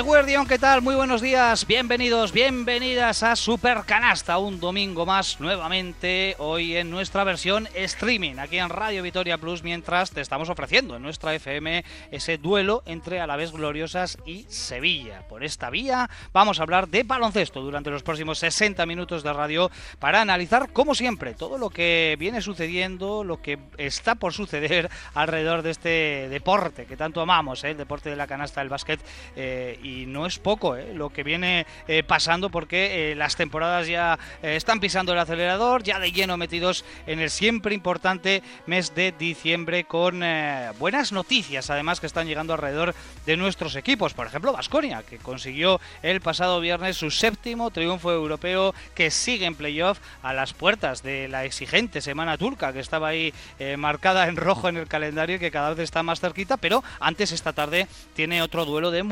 Guardián, ¿qué tal? Muy buenos días, bienvenidos, bienvenidas a Super Canasta, un domingo más nuevamente, hoy en nuestra versión streaming, aquí en Radio Vitoria Plus, mientras te estamos ofreciendo en nuestra FM ese duelo entre Alavés Gloriosas y Sevilla. Por esta vía vamos a hablar de baloncesto durante los próximos 60 minutos de radio para analizar, como siempre, todo lo que viene sucediendo, lo que está por suceder alrededor de este deporte que tanto amamos, ¿eh? el deporte de la canasta del básquet. Eh, y no es poco ¿eh? lo que viene eh, pasando porque eh, las temporadas ya están pisando el acelerador, ya de lleno metidos en el siempre importante mes de diciembre con buenas noticias además que están llegando alrededor de nuestros equipos. Por ejemplo, Vasconia, que consiguió el pasado viernes su séptimo triunfo europeo que sigue en playoff a las puertas de la exigente semana turca que estaba ahí marcada en rojo en el calendario y que cada vez está más cerquita, pero antes esta tarde tiene otro duelo de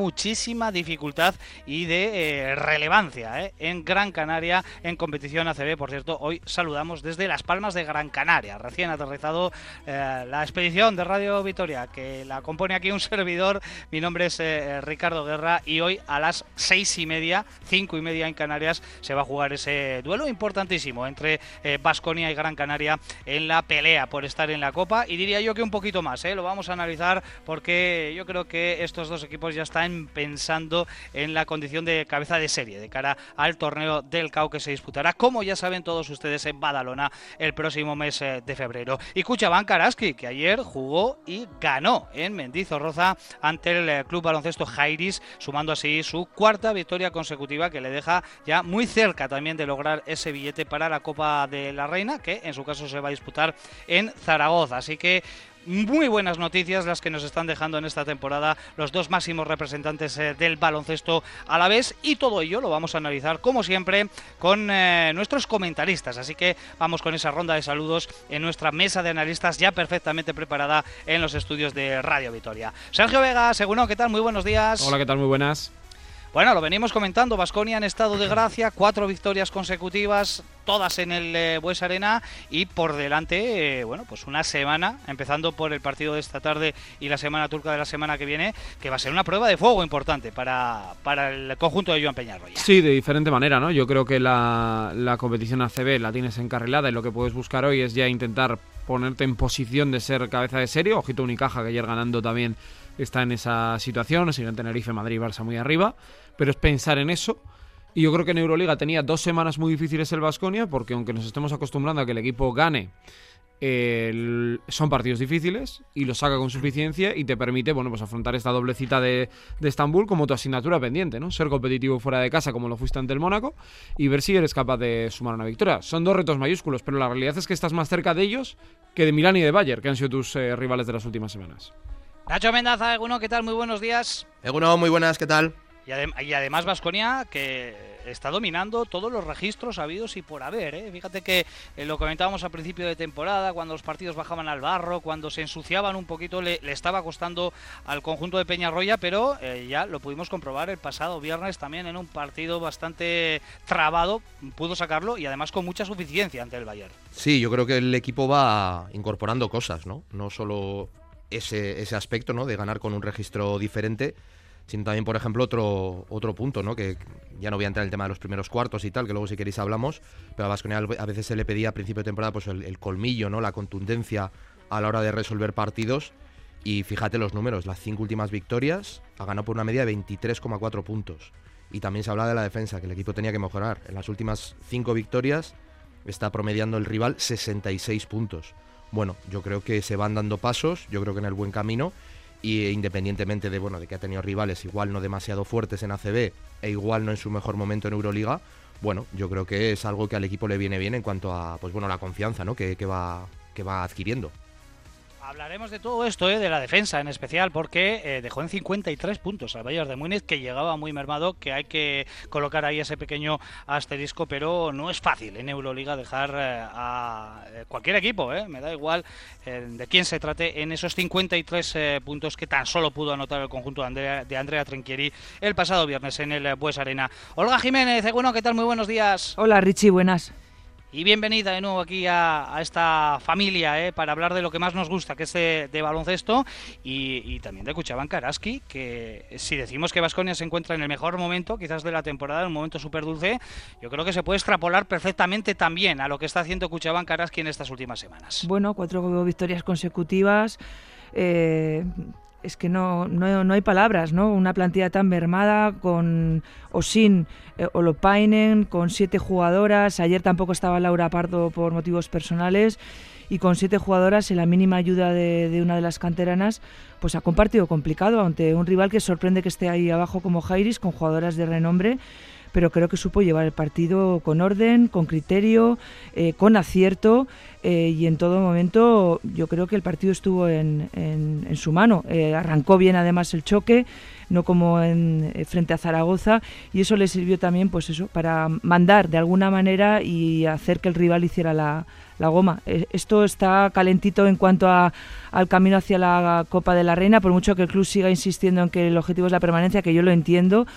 dificultad y de eh, relevancia eh, en Gran Canaria en competición ACB. Por cierto, hoy saludamos desde Las Palmas de Gran Canaria, recién aterrizado eh, la expedición de Radio Vitoria, que la compone aquí un servidor. Mi nombre es Ricardo Guerra y hoy a las seis y media, cinco y media en Canarias, se va a jugar ese duelo importantísimo entre Vasconia y Gran Canaria en la pelea por estar en la Copa. Y diría yo que un poquito más, lo vamos a analizar porque yo creo que estos dos equipos ya están pensando pensando en la condición de cabeza de serie de cara al torneo del CAU que se disputará, como ya saben todos ustedes, en Badalona el próximo mes eh, de febrero. Y Cuchabán Karaski, que ayer jugó y ganó en Mendizorroza ante el eh, Club Baloncesto Jairis, sumando así su cuarta victoria consecutiva que le deja ya muy cerca también de lograr ese billete para la Copa de la Reina, que en su caso se va a disputar en Zaragoza. Así que muy buenas noticias las que nos están dejando en esta temporada los dos máximos representantes eh, del baloncesto a la vez. Y todo ello lo vamos a analizar como siempre con eh, nuestros comentaristas. Así que vamos con esa ronda de saludos en nuestra mesa de analistas ya perfectamente preparada en los estudios de Radio Vitoria. Sergio Vega, seguro, ¿qué tal? Muy buenos días. Hola, ¿qué tal? Muy buenas bueno, lo venimos comentando, Vasconia en estado de gracia, cuatro victorias consecutivas, todas en el eh, Bues Arena y por delante, eh, bueno, pues una semana, empezando por el partido de esta tarde y la semana turca de la semana que viene, que va a ser una prueba de fuego importante para, para el conjunto de Joan Peñarroya. Sí, de diferente manera, ¿no? Yo creo que la, la competición ACB la tienes encarrilada y lo que puedes buscar hoy es ya intentar ponerte en posición de ser cabeza de serie, ojito Unicaja que ayer ganando también está en esa situación, sigue en Tenerife, Madrid y Barça muy arriba, pero es pensar en eso. Y yo creo que en Euroliga tenía dos semanas muy difíciles el Vasconia, porque aunque nos estemos acostumbrando a que el equipo gane, son partidos difíciles y lo saca con suficiencia y te permite bueno pues afrontar esta doble cita de, de, Estambul como tu asignatura pendiente, ¿no? Ser competitivo fuera de casa como lo fuiste ante el Mónaco y ver si eres capaz de sumar una victoria. Son dos retos mayúsculos, pero la realidad es que estás más cerca de ellos que de Milán y de Bayern, que han sido tus eh, rivales de las últimas semanas. Nacho Mendaza, Eguno, ¿qué tal? Muy buenos días. Eguno, muy buenas, ¿qué tal? Y, además Vasconia que está dominando todos los registros habidos y por haber. ¿eh? Fíjate que eh, lo comentábamos al principio de temporada, cuando los partidos bajaban al barro, cuando se ensuciaban un poquito, le, estaba costando al conjunto de Peñarroya, pero eh, ya lo pudimos comprobar el pasado viernes también en un partido bastante trabado, pudo sacarlo y además con mucha suficiencia ante el Bayern. Sí, yo creo que el equipo va incorporando cosas, ¿no? No solo ese, ese aspecto, ¿no? De ganar con un registro diferente, sino también, por ejemplo, otro, otro punto, ¿no? Que ya no voy a entrar en el tema de los primeros cuartos y tal, que luego si queréis hablamos, pero a Vasconia a veces se le pedía a principio de temporada pues el, colmillo, ¿no? La contundencia a la hora de resolver partidos. Y fíjate los números, las cinco últimas victorias ha ganado por una media de 23,4 puntos. Y también se habla de la defensa, que el equipo tenía que mejorar. En las últimas cinco victorias está promediando el rival 66 puntos bueno, yo creo que se van dando pasos, yo creo que en el buen camino y independientemente de bueno de que ha tenido rivales igual no demasiado fuertes en ACB e igual no en su mejor momento en Euroliga, bueno, yo creo que es algo que al equipo le viene bien en cuanto a pues bueno la confianza ¿no? que, que va, que va adquiriendo. Hablaremos de todo esto, ¿eh? de la defensa en especial, porque eh, dejó en 53 puntos al Bayern de Múnich, que llegaba muy mermado, que hay que colocar ahí ese pequeño asterisco, pero no es fácil en Euroliga dejar eh, a cualquier equipo, me da igual de quién se trate, en esos 53 puntos que tan solo pudo anotar el conjunto de Andrea, de Andrea el pasado viernes en el Bues Arena. Olga Jiménez, bueno, ¿qué tal? Muy buenos días. Hola Richie, buenas. Y bienvenida de nuevo aquí a, esta familia eh, para hablar de lo que más nos gusta, que es de, baloncesto y, también de Cuchaban Karaski, que si decimos que Vasconia se encuentra en el mejor momento, quizás de la temporada, en un momento súper dulce, yo creo que se puede extrapolar perfectamente también a lo que está haciendo Cuchaban Karaski en estas últimas semanas. Bueno, cuatro victorias consecutivas. Eh, es que no, no, hay palabras, ¿no? Una plantilla tan mermada con o sin eh, Olopainen, con siete jugadoras. Ayer tampoco estaba Laura Pardo por motivos personales y con siete jugadoras y la mínima ayuda de, de, una de las canteranas, pues ha compartido complicado ante un rival que sorprende que esté ahí abajo como Jairis, con jugadoras de renombre pero creo que supo llevar el partido con orden, con criterio, eh, con acierto eh, y en todo momento yo creo que el partido estuvo en, en, su mano. Eh, arrancó bien además el choque, no como en, frente a Zaragoza y eso le sirvió también pues eso para mandar de alguna manera y hacer que el rival hiciera la, la goma. Esto está calentito en cuanto a, al camino hacia la Copa de la Reina, por mucho que el club siga insistiendo en que el objetivo es la permanencia, que yo lo entiendo,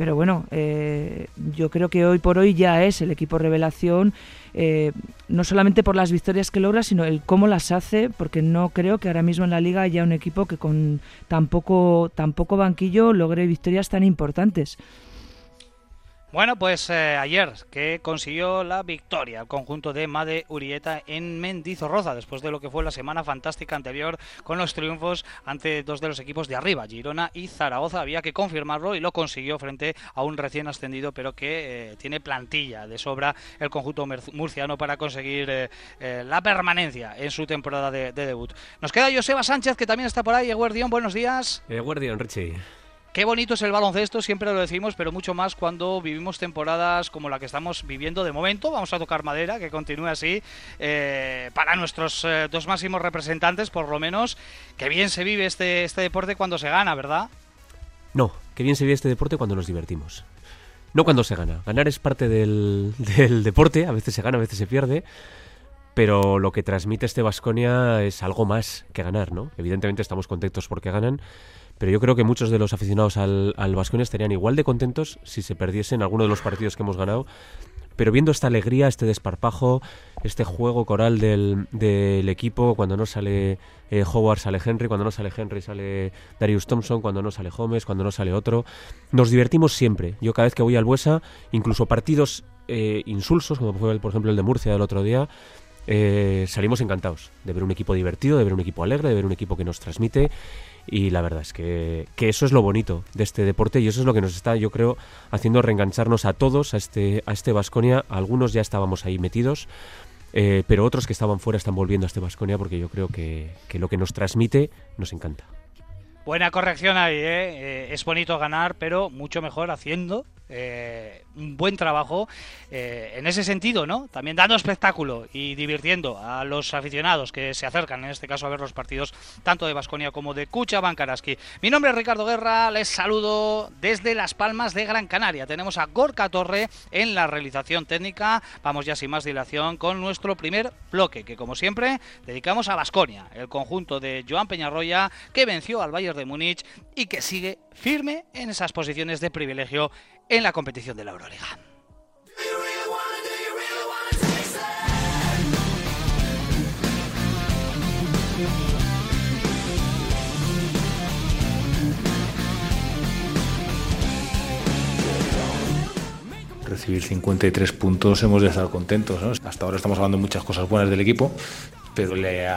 pero bueno, eh, yo creo que hoy por hoy ya es el equipo revelación, eh, no solamente por las victorias que logra, sino el cómo las hace, porque no creo que ahora mismo en la liga haya un equipo que con tan poco, tan poco banquillo logre victorias tan importantes. Bueno, pues eh, ayer que consiguió la victoria el conjunto de Made Urieta en Mendizorroza, después de lo que fue la semana fantástica anterior con los triunfos ante dos de los equipos de arriba, Girona y Zaragoza. Había que confirmarlo y lo consiguió frente a un recién ascendido, pero que eh, tiene plantilla de sobra el conjunto murciano para conseguir eh, la permanencia en su temporada de, debut. Nos queda Joseba Sánchez, que también está por ahí. Eguardión, buenos días. Eguardión, Richie. Qué bonito es el baloncesto, siempre lo decimos, pero mucho más cuando vivimos temporadas como la que estamos viviendo de momento. Vamos a tocar madera, que continúe así, eh, para nuestros eh, dos máximos representantes, por lo menos. Qué bien se vive este, este deporte cuando se gana, ¿verdad? No, qué bien se vive este deporte cuando nos divertimos. No cuando se gana. Ganar es parte del, del deporte, a veces se gana, a veces se pierde pero lo que transmite este Vasconia es algo más que ganar, ¿no? Evidentemente estamos contentos porque ganan, pero yo creo que muchos de los aficionados al, al estarían igual de contentos si se perdiesen alguno de los partidos que hemos ganado. Pero viendo esta alegría, este desparpajo, este juego coral del, del equipo, cuando no sale eh, Howard sale Henry, cuando no sale Henry sale Darius Thompson, cuando no sale Gómez, cuando no sale otro. Nos divertimos siempre. Yo cada vez que voy al Buesa, incluso partidos eh, insulsos, como fue por ejemplo el de Murcia del otro día, eh, salimos encantados de ver un equipo divertido, de ver un equipo alegre, de ver un equipo que nos transmite y la verdad es que, eso es lo bonito de este deporte y eso es lo que nos está, yo creo, haciendo reengancharnos a todos a este a este Vasconia. Algunos ya estábamos ahí metidos, eh, pero otros que estaban fuera están volviendo a este Vasconia porque yo creo que, que lo que nos transmite nos encanta. Buena corrección ahí, ¿eh? ¿eh? Es bonito ganar, pero mucho mejor haciendo eh, un buen trabajo eh, en ese sentido, ¿no? También dando espectáculo y divirtiendo a los aficionados que se acercan, en este caso, a ver los partidos tanto de Basconia como de Cucha Bankaraski. Mi nombre es Ricardo Guerra, les saludo desde Las Palmas de Gran Canaria. Tenemos a Gorka Torre en la realización técnica. Vamos ya sin más dilación con nuestro primer bloque, que como siempre dedicamos a Basconia, el conjunto de Joan Peñarroya que venció al De Múnich y que sigue firme en esas posiciones de privilegio en la competición de la Euroliga. recibir 53 puntos hemos estar contentos. Hasta ahora estamos hablando de muchas cosas buenas del equipo, pero le,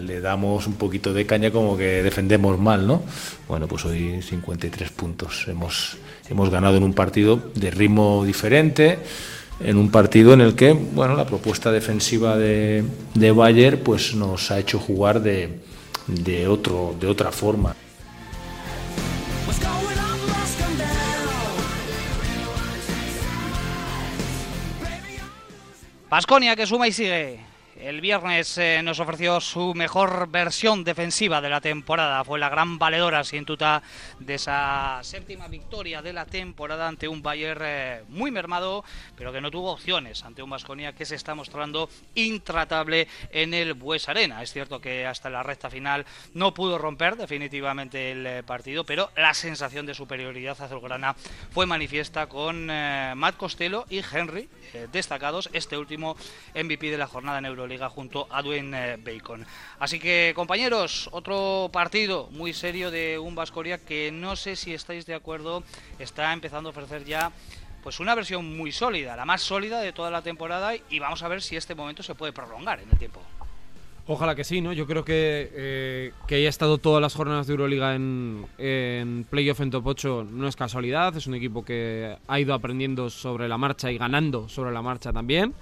le, damos un poquito de caña como que defendemos mal, ¿no? Bueno, pues hoy 53 puntos. Hemos, hemos ganado en un partido de ritmo diferente, en un partido en el que, bueno, la propuesta defensiva de, de Bayer pues nos ha hecho jugar de, de, otro, de otra forma. Pasconia que suma y sigue El viernes eh, nos ofreció su mejor versión defensiva de la temporada. Fue la gran valedora sin duda de esa séptima victoria de la temporada ante un Bayern eh, muy mermado, pero que no tuvo opciones ante un Vasconia que se está mostrando intratable en el Bues Arena. Es cierto que hasta la recta final no pudo romper definitivamente el eh, partido, pero la sensación de superioridad azulgrana fue manifiesta con Matt Costello y Henry destacados. Este último MVP de la jornada en Euroliga junto a Dwayne eh, Bacon. Así que compañeros, otro partido muy serio de un Vascoria que no sé si estáis de acuerdo, está empezando a ofrecer ya pues una versión muy sólida, la más sólida de toda la temporada y vamos a ver si este momento se puede prolongar en el tiempo. Ojalá que sí, ¿no? Yo creo que eh, que haya estado todas las jornadas de Euroliga en, en playoff en top 8 no es casualidad, es un equipo que ha ido aprendiendo sobre la marcha y ganando sobre la marcha también.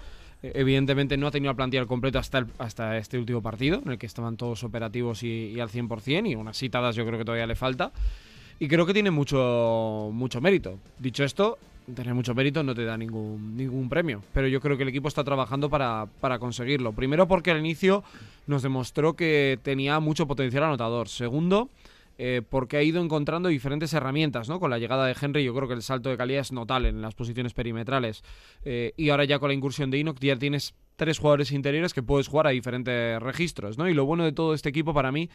Evidentemente no ha tenido la plantilla completa hasta, hasta este último partido, en el que estaban todos operativos y, al 100%, y unas citadas yo creo que todavía le falta. Y creo que tiene mucho, mucho mérito. Dicho esto, tener mucho mérito no te da ningún, ningún premio, pero yo creo que el equipo está trabajando para, para conseguirlo. Primero porque al inicio nos demostró que tenía mucho potencial anotador. Segundo, eh, porque ha ido encontrando diferentes herramientas, ¿no? Con la llegada de Henry yo creo que el salto de calidad es notable en las posiciones perimetrales. Eh, y ahora ya con la incursión de Enoch ya tienes tres jugadores interiores que puedes jugar a diferentes registros, ¿no? Y lo bueno de todo este equipo para mí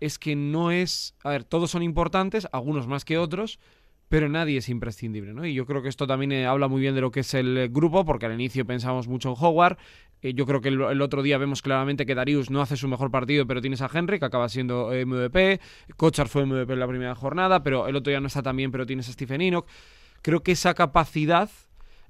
es que no es... A ver, todos son importantes, algunos más que otros, pero nadie es imprescindible, ¿no? Y yo creo que esto también eh, habla muy bien de lo que es el grupo, porque al inicio pensamos mucho en Howard. Eh, yo creo que el, otro día vemos claramente que Darius no hace su mejor partido, pero tienes a Henry, que acaba siendo eh, MVP. Kochar fue MVP en la primera jornada, pero el otro día no está tan bien, pero tienes a Stephen Enoch. Creo que esa capacidad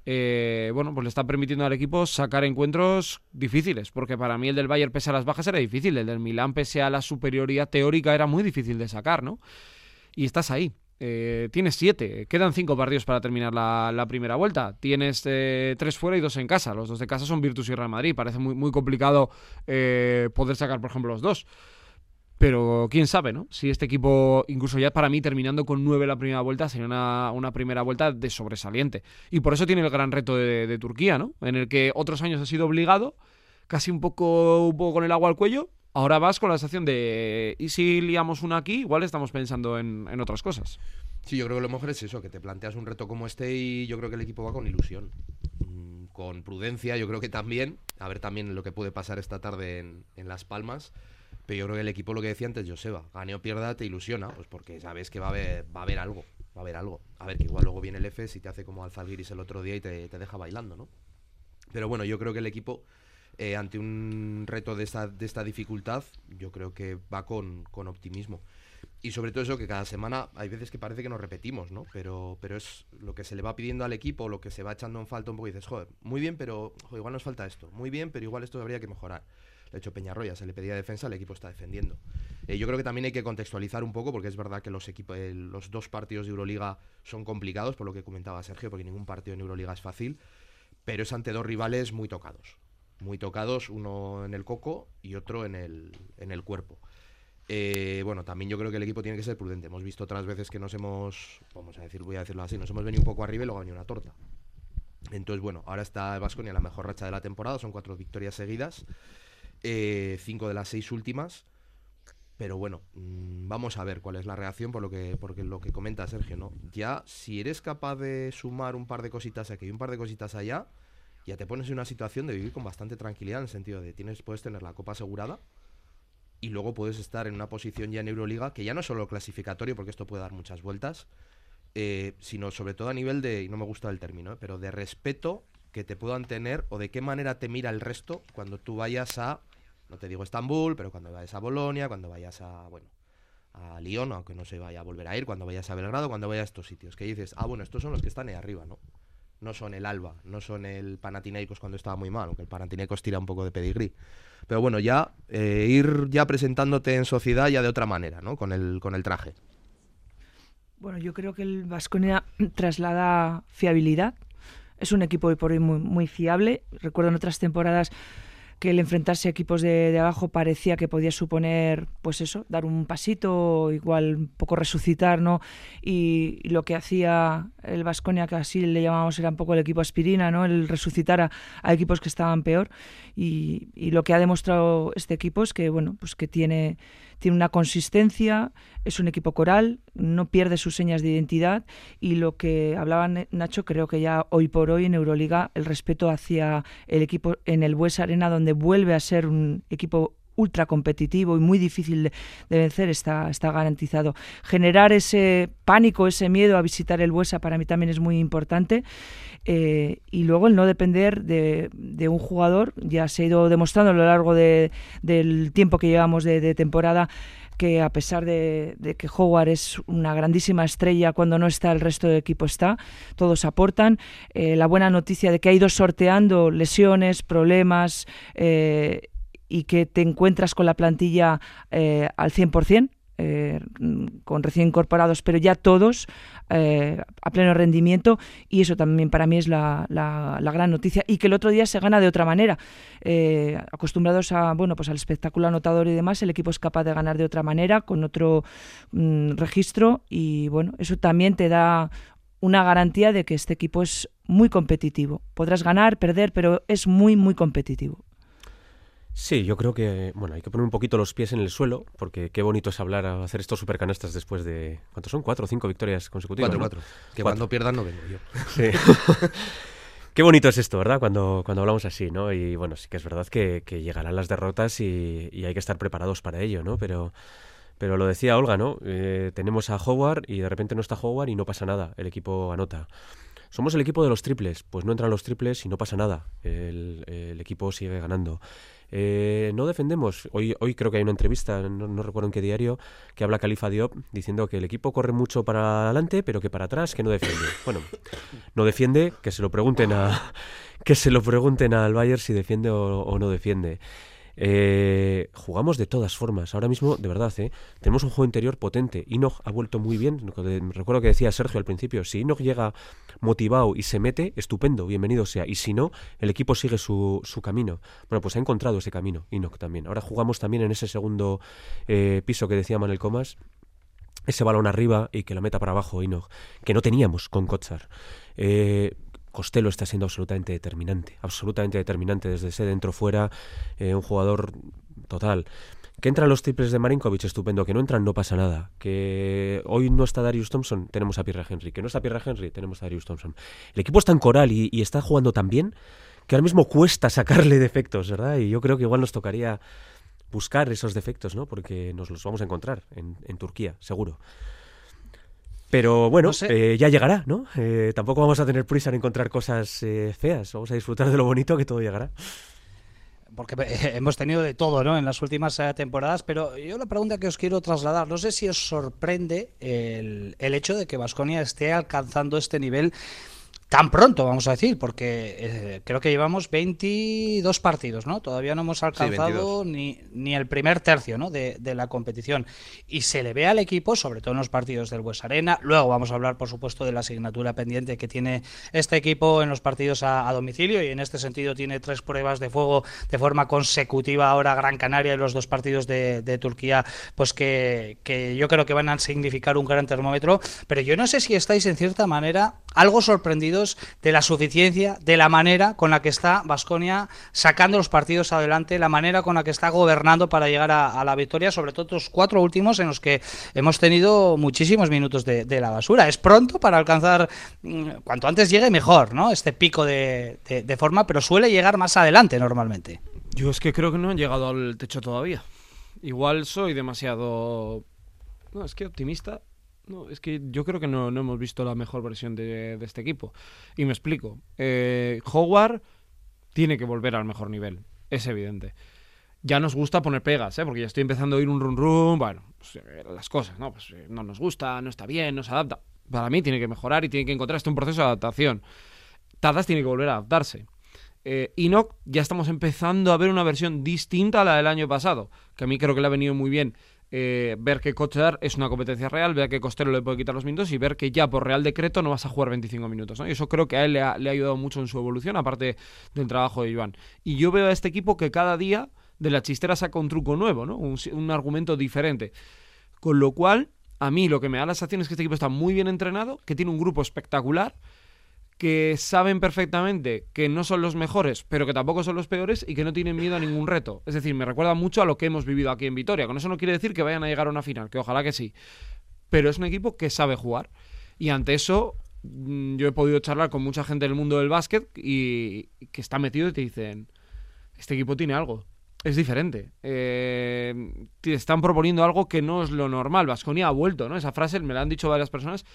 bueno, pues le está permitiendo al equipo sacar encuentros difíciles, porque para mí el del Bayern pese a las bajas era difícil, el del Milán pese a la superioridad teórica era muy difícil de sacar, ¿no? Y estás ahí. Eh, tienes siete, quedan cinco partidos para terminar la, primera vuelta. Tienes eh, tres fuera y dos en casa. Los dos de casa son Virtus y Real Madrid. Parece muy, complicado eh, poder sacar, por ejemplo, los dos. Pero quién sabe, ¿no? Si este equipo, incluso ya para mí, terminando con nueve la primera vuelta, sería una, primera vuelta de sobresaliente. Y por eso tiene el gran reto de, Turquía, ¿no? En el que otros años ha sido obligado, casi un poco, un poco con el agua al cuello, Ahora vas con la sensación de, ¿y si liamos una aquí? Igual estamos pensando en, otras cosas. Sí, yo creo que lo mejor es eso, que te planteas un reto como este y yo creo que el equipo va con ilusión. Mm, con prudencia, yo creo que también. A ver también lo que puede pasar esta tarde en, Las Palmas. Pero yo creo que el equipo, lo que decía antes Joseba, gane o pierda, te ilusiona, pues porque sabes que va a haber, va a haber algo. Va a haber algo. A ver, que igual luego viene el F y te hace como Alzalgiris el otro día y te, te deja bailando, ¿no? Pero bueno, yo creo que el equipo eh, ante un reto de esta, de esta dificultad, yo creo que va con, optimismo. Y sobre todo eso que cada semana hay veces que parece que nos repetimos, ¿no? Pero, pero es lo que se le va pidiendo al equipo, lo que se va echando en falta un poco y dices, joder, muy bien, pero igual nos falta esto. Muy bien, pero igual esto habría que mejorar. De hecho, Peñarroya se le pedía defensa, el equipo está defendiendo. Eh, yo creo que también hay que contextualizar un poco, porque es verdad que los, equipos, los dos partidos de Euroliga son complicados, por lo que comentaba Sergio, porque ningún partido en Euroliga es fácil, pero es ante dos rivales muy tocados muy tocados, uno en el coco y otro en el, en el cuerpo. Eh, bueno, también yo creo que el equipo tiene que ser prudente. Hemos visto otras veces que nos hemos, vamos a decir, voy a decirlo así, nos hemos venido un poco arriba y luego ha venido una torta. Entonces, bueno, ahora está el en la mejor racha de la temporada, son cuatro victorias seguidas, eh, cinco de las seis últimas. Pero bueno, mm, vamos a ver cuál es la reacción por lo que, porque lo que comenta Sergio, ¿no? Ya, si eres capaz de sumar un par de cositas aquí y un par de cositas allá, ya te pones en una situación de vivir con bastante tranquilidad, en el sentido de tienes, puedes tener la copa asegurada y luego puedes estar en una posición ya en Euroliga, que ya no es solo clasificatorio, porque esto puede dar muchas vueltas, eh, sino sobre todo a nivel de, y no me gusta el término, eh, pero de respeto que te puedan tener o de qué manera te mira el resto cuando tú vayas a, no te digo Estambul, pero cuando vayas a Bolonia, cuando vayas a, bueno, a Lyon, aunque no se vaya a volver a ir, cuando vayas a Belgrado, cuando vayas a estos sitios, que dices, ah, bueno, estos son los que están ahí arriba, ¿no? No son el Alba, no son el Panathinaikos cuando estaba muy mal, aunque el Panathinaikos tira un poco de pedigrí. Pero bueno, ya eh, ir ya presentándote en sociedad ya de otra manera, ¿no? Con el, con el traje. Bueno, yo creo que el Vasconia traslada fiabilidad. Es un equipo hoy por hoy muy, muy fiable. Recuerdo en otras temporadas que el enfrentarse a equipos de, abajo parecía que podía suponer, pues eso, dar un pasito, igual un poco resucitar, ¿no? Y, lo que hacía el Vasconia, que así le llamábamos, era un poco el equipo aspirina, ¿no? El resucitar a, a equipos que estaban peor. Y, y, lo que ha demostrado este equipo es que, bueno, pues que tiene, tiene una consistencia, es un equipo coral, no pierde sus señas de identidad y lo que hablaba Nacho, creo que ya hoy por hoy en Euroliga el respeto hacia el equipo en el Bues Arena, donde vuelve a ser un equipo ultra competitivo y muy difícil de, de, vencer está, está garantizado. Generar ese pánico, ese miedo a visitar el Buesa para mí también es muy importante. Eh, y luego el no depender de, de, un jugador, ya se ha ido demostrando a lo largo de, del tiempo que llevamos de, temporada que a pesar de, de, que Howard es una grandísima estrella, cuando no está el resto del equipo está, todos aportan. Eh, la buena noticia de que ha ido sorteando lesiones, problemas eh, y que te encuentras con la plantilla eh, al 100%. Eh, con recién incorporados, pero ya todos eh, a pleno rendimiento y eso también para mí es la, la, la, gran noticia y que el otro día se gana de otra manera. Eh, acostumbrados a bueno pues al espectáculo anotador y demás, el equipo es capaz de ganar de otra manera con otro mm, registro y bueno eso también te da una garantía de que este equipo es muy competitivo. Podrás ganar, perder, pero es muy muy competitivo. Sí, yo creo que bueno hay que poner un poquito los pies en el suelo, porque qué bonito es hablar, hacer estos supercanastas después de. ¿Cuántos son? ¿Cuatro o cinco victorias consecutivas? Cuatro, ¿no? cuatro. Que cuatro. cuando pierdan no vengo yo. Sí. qué bonito es esto, ¿verdad? Cuando, cuando hablamos así, ¿no? Y bueno, sí que es verdad que, que llegarán las derrotas y, y, hay que estar preparados para ello, ¿no? Pero. Pero lo decía Olga, ¿no? Eh, tenemos a Howard y de repente no está Howard y no pasa nada. El equipo anota. Somos el equipo de los triples. Pues no entran los triples y no pasa nada. El, el equipo sigue ganando. Eh, no defendemos. Hoy, hoy creo que hay una entrevista, no, no, recuerdo en qué diario, que habla Califa Diop diciendo que el equipo corre mucho para adelante, pero que para atrás que no defiende. Bueno, no defiende, que se lo pregunten a que se lo pregunten al Bayern si defiende o, o no defiende. Eh, jugamos de todas formas. Ahora mismo, de verdad, ¿eh? tenemos un juego interior potente. Enoch ha vuelto muy bien. Recuerdo que decía Sergio al principio, si Enoch llega motivado y se mete, estupendo, bienvenido sea. Y si no, el equipo sigue su, camino. Bueno, pues ha encontrado ese camino, Enoch también. Ahora jugamos también en ese segundo eh, piso que decía Manel Comas. Ese balón arriba y que la meta para abajo, Enoch, que no teníamos con Kotsar. Eh, Costello está siendo absolutamente determinante, absolutamente determinante desde ese dentro fuera, eh, un jugador total. Que entran los triples de Marinkovic, estupendo. Que no entran, no pasa nada. Que hoy no está Darius Thompson, tenemos a Pierre Henry. Que no está Pierre Henry, tenemos a Darius Thompson. El equipo está en coral y, está jugando tan bien que ahora mismo cuesta sacarle defectos, ¿verdad? Y yo creo que igual nos tocaría buscar esos defectos, ¿no? Porque nos los vamos a encontrar en, en Turquía, seguro. Pero bueno, no sé. eh, ya llegará, ¿no? Eh, tampoco vamos a tener prisa en encontrar cosas eh, feas. Vamos a disfrutar de lo bonito que todo llegará. Porque hemos tenido de todo, ¿no? En las últimas temporadas. Pero yo la pregunta que os quiero trasladar, no sé si os sorprende el, el hecho de que Vasconia esté alcanzando este nivel tan pronto, vamos a decir, porque eh, creo que llevamos 22 partidos, ¿no? Todavía no hemos alcanzado sí, ni, ni el primer tercio ¿no? de, de, la competición. Y se le ve al equipo, sobre todo en los partidos del Bues Arena. Luego vamos a hablar, por supuesto, de la asignatura pendiente que tiene este equipo en los partidos a, a domicilio. Y en este sentido tiene tres pruebas de fuego de forma consecutiva ahora Gran Canaria y los dos partidos de, de Turquía, pues que, que yo creo que van a significar un gran termómetro. Pero yo no sé si estáis en cierta manera algo sorprendidos de la suficiencia, de la manera con la que está Vasconia sacando los partidos adelante, la manera con la que está gobernando para llegar a, la victoria, sobre todo los cuatro últimos en los que hemos tenido muchísimos minutos de, la basura. Es pronto para alcanzar, mm, cuanto antes llegue mejor, ¿no? Este pico de, de, de forma, pero suele llegar más adelante normalmente. Yo es que creo que no han llegado al techo todavía. Igual soy demasiado... No, es que optimista no, es que yo creo que no, no hemos visto la mejor versión de, de este equipo. Y me explico. Eh, Howard tiene que volver al mejor nivel, es evidente. Ya nos gusta poner pegas, ¿eh? porque ya estoy empezando a oír un run run. Bueno, pues, eh, las cosas, ¿no? Pues eh, no nos gusta, no está bien, no se adapta. Para mí tiene que mejorar y tiene que encontrar este un proceso de adaptación. Tadas tiene que volver a adaptarse. Eh, Enoch ya estamos empezando a ver una versión distinta a la del año pasado, que a mí creo que le ha venido muy bien eh, ver que Kochar es una competencia real, ver que Costero le puede quitar los minutos y ver que ya por real decreto no vas a jugar 25 minutos. Y eso creo que a él le ha, ayudado mucho en su evolución, aparte del trabajo de Iván. Y yo veo a este equipo que cada día de la chistera saca un truco nuevo, un, un argumento diferente. Con lo cual, a mí lo que me da la sensación es que este equipo está muy bien entrenado, que tiene un grupo espectacular que saben perfectamente que no son los mejores, pero que tampoco son los peores y que no tienen miedo a ningún reto. Es decir, me recuerda mucho a lo que hemos vivido aquí en Vitoria. Con eso no quiere decir que vayan a llegar a una final, que ojalá que sí. Pero es un equipo que sabe jugar. Y ante eso, mm, yo he podido charlar con mucha gente del mundo del básquet y que está metido y te dicen, este equipo tiene algo. Es diferente. Eh, te están proponiendo algo que no es lo normal. Vasconia ha vuelto, ¿no? Esa frase me la han dicho varias personas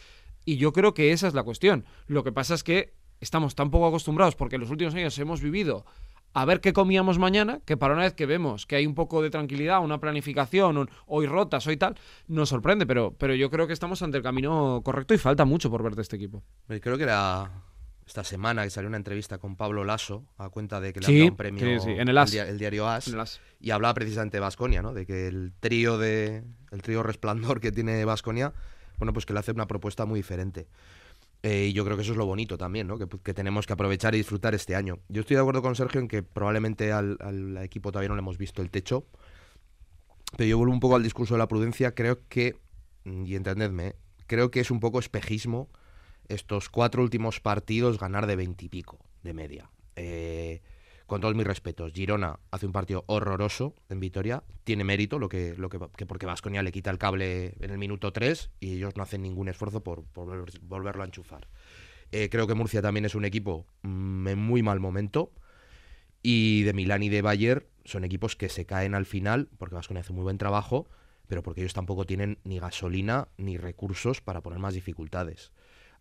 y yo creo que esa es la cuestión. Lo que pasa es que estamos tan poco acostumbrados porque en los últimos años hemos vivido a ver qué comíamos mañana, que para una vez que vemos que hay un poco de tranquilidad, una planificación, un, hoy rotas, hoy tal, nos sorprende, pero, pero yo creo que estamos ante el camino correcto y falta mucho por ver de este equipo. Creo que era esta semana que salió una entrevista con Pablo Lasso a cuenta de que le Sí, dado un premio sí, sí, en el As. dia- el diario As, En el As. y hablaba precisamente de Vasconia, ¿no? De que el trío de el trío resplandor que tiene Vasconia, bueno, pues que le hace una propuesta muy diferente. Eh, y yo creo que eso es lo bonito también, ¿no? Que, que tenemos que aprovechar y disfrutar este año. Yo estoy de acuerdo con Sergio en que probablemente al, al equipo todavía no le hemos visto el techo. Pero yo vuelvo un poco al discurso de la prudencia. Creo que, mm, y entendedme, ¿eh? creo que es un poco espejismo estos cuatro últimos partidos ganar de veintipico de media. Eh, con todos mis respetos, Girona hace un partido horroroso en Vitoria, tiene mérito lo que, lo que, que porque Vasconia le quita el cable en el minuto 3 y ellos no hacen ningún esfuerzo por, por volver- volverlo a enchufar. Eh, creo que Murcia también es un equipo mm, en muy mal momento y de Milán y de Bayern son equipos que se caen al final porque Vasconia hace muy buen trabajo, pero porque ellos tampoco tienen ni gasolina ni recursos para poner más dificultades.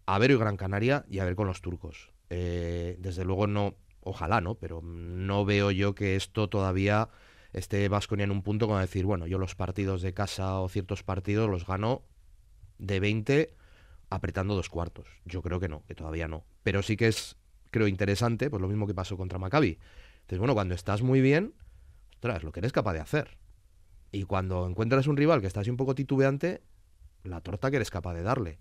A ver hoy Gran Canaria y a ver con los turcos. Eh, desde luego no, ojalá, ¿no? Pero no veo yo que esto todavía esté Vasconia en un punto como decir, bueno, yo los partidos de casa o ciertos partidos los gano de 20 apretando dos cuartos. Yo creo que no, que todavía no. Pero sí que es, creo, interesante, pues lo mismo que pasó contra Maccabi. Entonces, bueno, cuando estás muy bien, ostras, lo que eres capaz de hacer. Y cuando encuentras un rival que está así un poco titubeante, la torta que eres capaz de darle.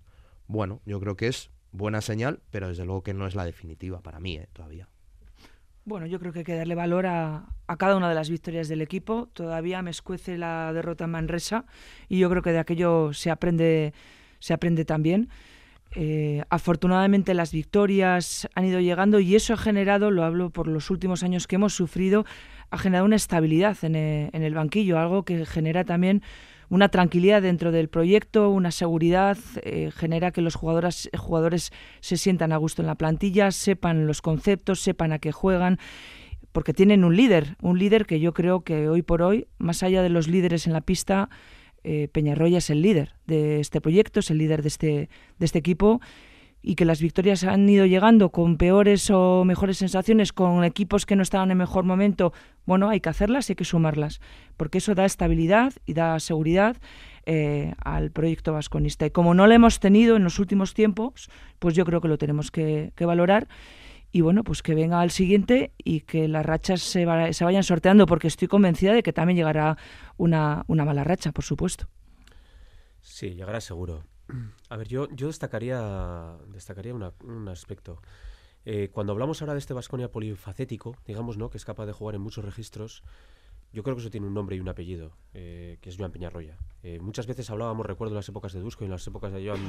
Bueno, yo creo que es buena señal, pero desde luego que no es la definitiva para mí, ¿eh? todavía. Bueno, yo creo que hay que darle valor a, a cada una de las victorias del equipo. Todavía me escuece la derrota en Manresa y yo creo que de aquello se aprende, se aprende también. Eh, afortunadamente las victorias han ido llegando y eso ha generado, lo hablo por los últimos años que hemos sufrido, ha generado una estabilidad en el, en el banquillo, algo que genera también una tranquilidad dentro del proyecto, una seguridad, eh, genera que los jugadores, jugadores se sientan a gusto en la plantilla, sepan los conceptos, sepan a qué juegan, porque tienen un líder, un líder que yo creo que hoy por hoy, más allá de los líderes en la pista, eh, Peñarroya es el líder de este proyecto, es el líder de este, de este equipo y que las victorias han ido llegando con peores o mejores sensaciones, con equipos que no estaban en mejor momento, bueno, hay que hacerlas y hay que sumarlas, porque eso da estabilidad y da seguridad eh, al proyecto vasconista. Y como no lo hemos tenido en los últimos tiempos, pues yo creo que lo tenemos que, valorar y bueno, pues que venga al siguiente y que las rachas se, va- se vayan sorteando, porque estoy convencida de que también llegará una, una mala racha, por supuesto. Sí, llegará seguro. A ver, yo, yo destacaría, destacaría un aspecto. Eh, cuando hablamos ahora de este Vasconia polifacético, digamos, ¿no? Que es capaz de jugar en muchos registros, yo creo que eso tiene un nombre y un apellido, eh, que es Joan Peñarroya. Eh, muchas veces hablábamos, recuerdo en las épocas de Dusko y en las épocas de Joan,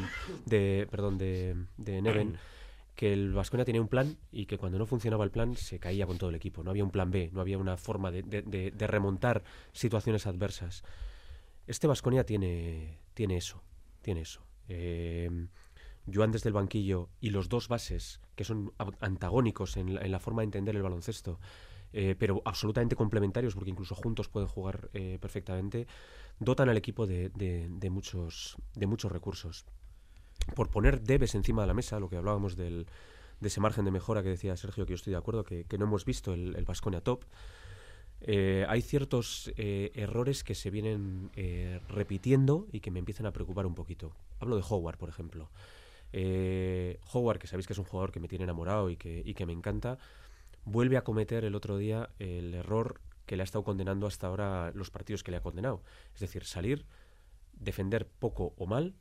de, perdón, de, Neven, que el Vasconia tenía un plan y que cuando no funcionaba el plan se caía con todo el equipo. No había un plan B, no había una forma de, de- de- de remontar situaciones adversas. Este Vasconia tiene, tiene eso, tiene eso. Eh, Joan desde el banquillo y los dos bases, que son antagónicos en la, forma de entender el baloncesto, eh, pero absolutamente complementarios porque incluso juntos pueden jugar eh, perfectamente, dotan al equipo de, de- muchos, de muchos recursos. Por poner debes encima de la mesa, lo que hablábamos del, de ese margen de mejora que decía Sergio, que yo estoy de acuerdo, que, no hemos visto el, el Baskonia top, eh, hay ciertos eh, errores que se vienen eh, repitiendo y que me empiezan a preocupar un poquito. Hablo de Howard, por ejemplo. Eh, Howard, que sabéis que es un jugador que me tiene enamorado y que, me encanta, vuelve a cometer el otro día el error que le ha estado condenando hasta ahora los partidos que le ha condenado. Es decir, salir, defender poco o mal,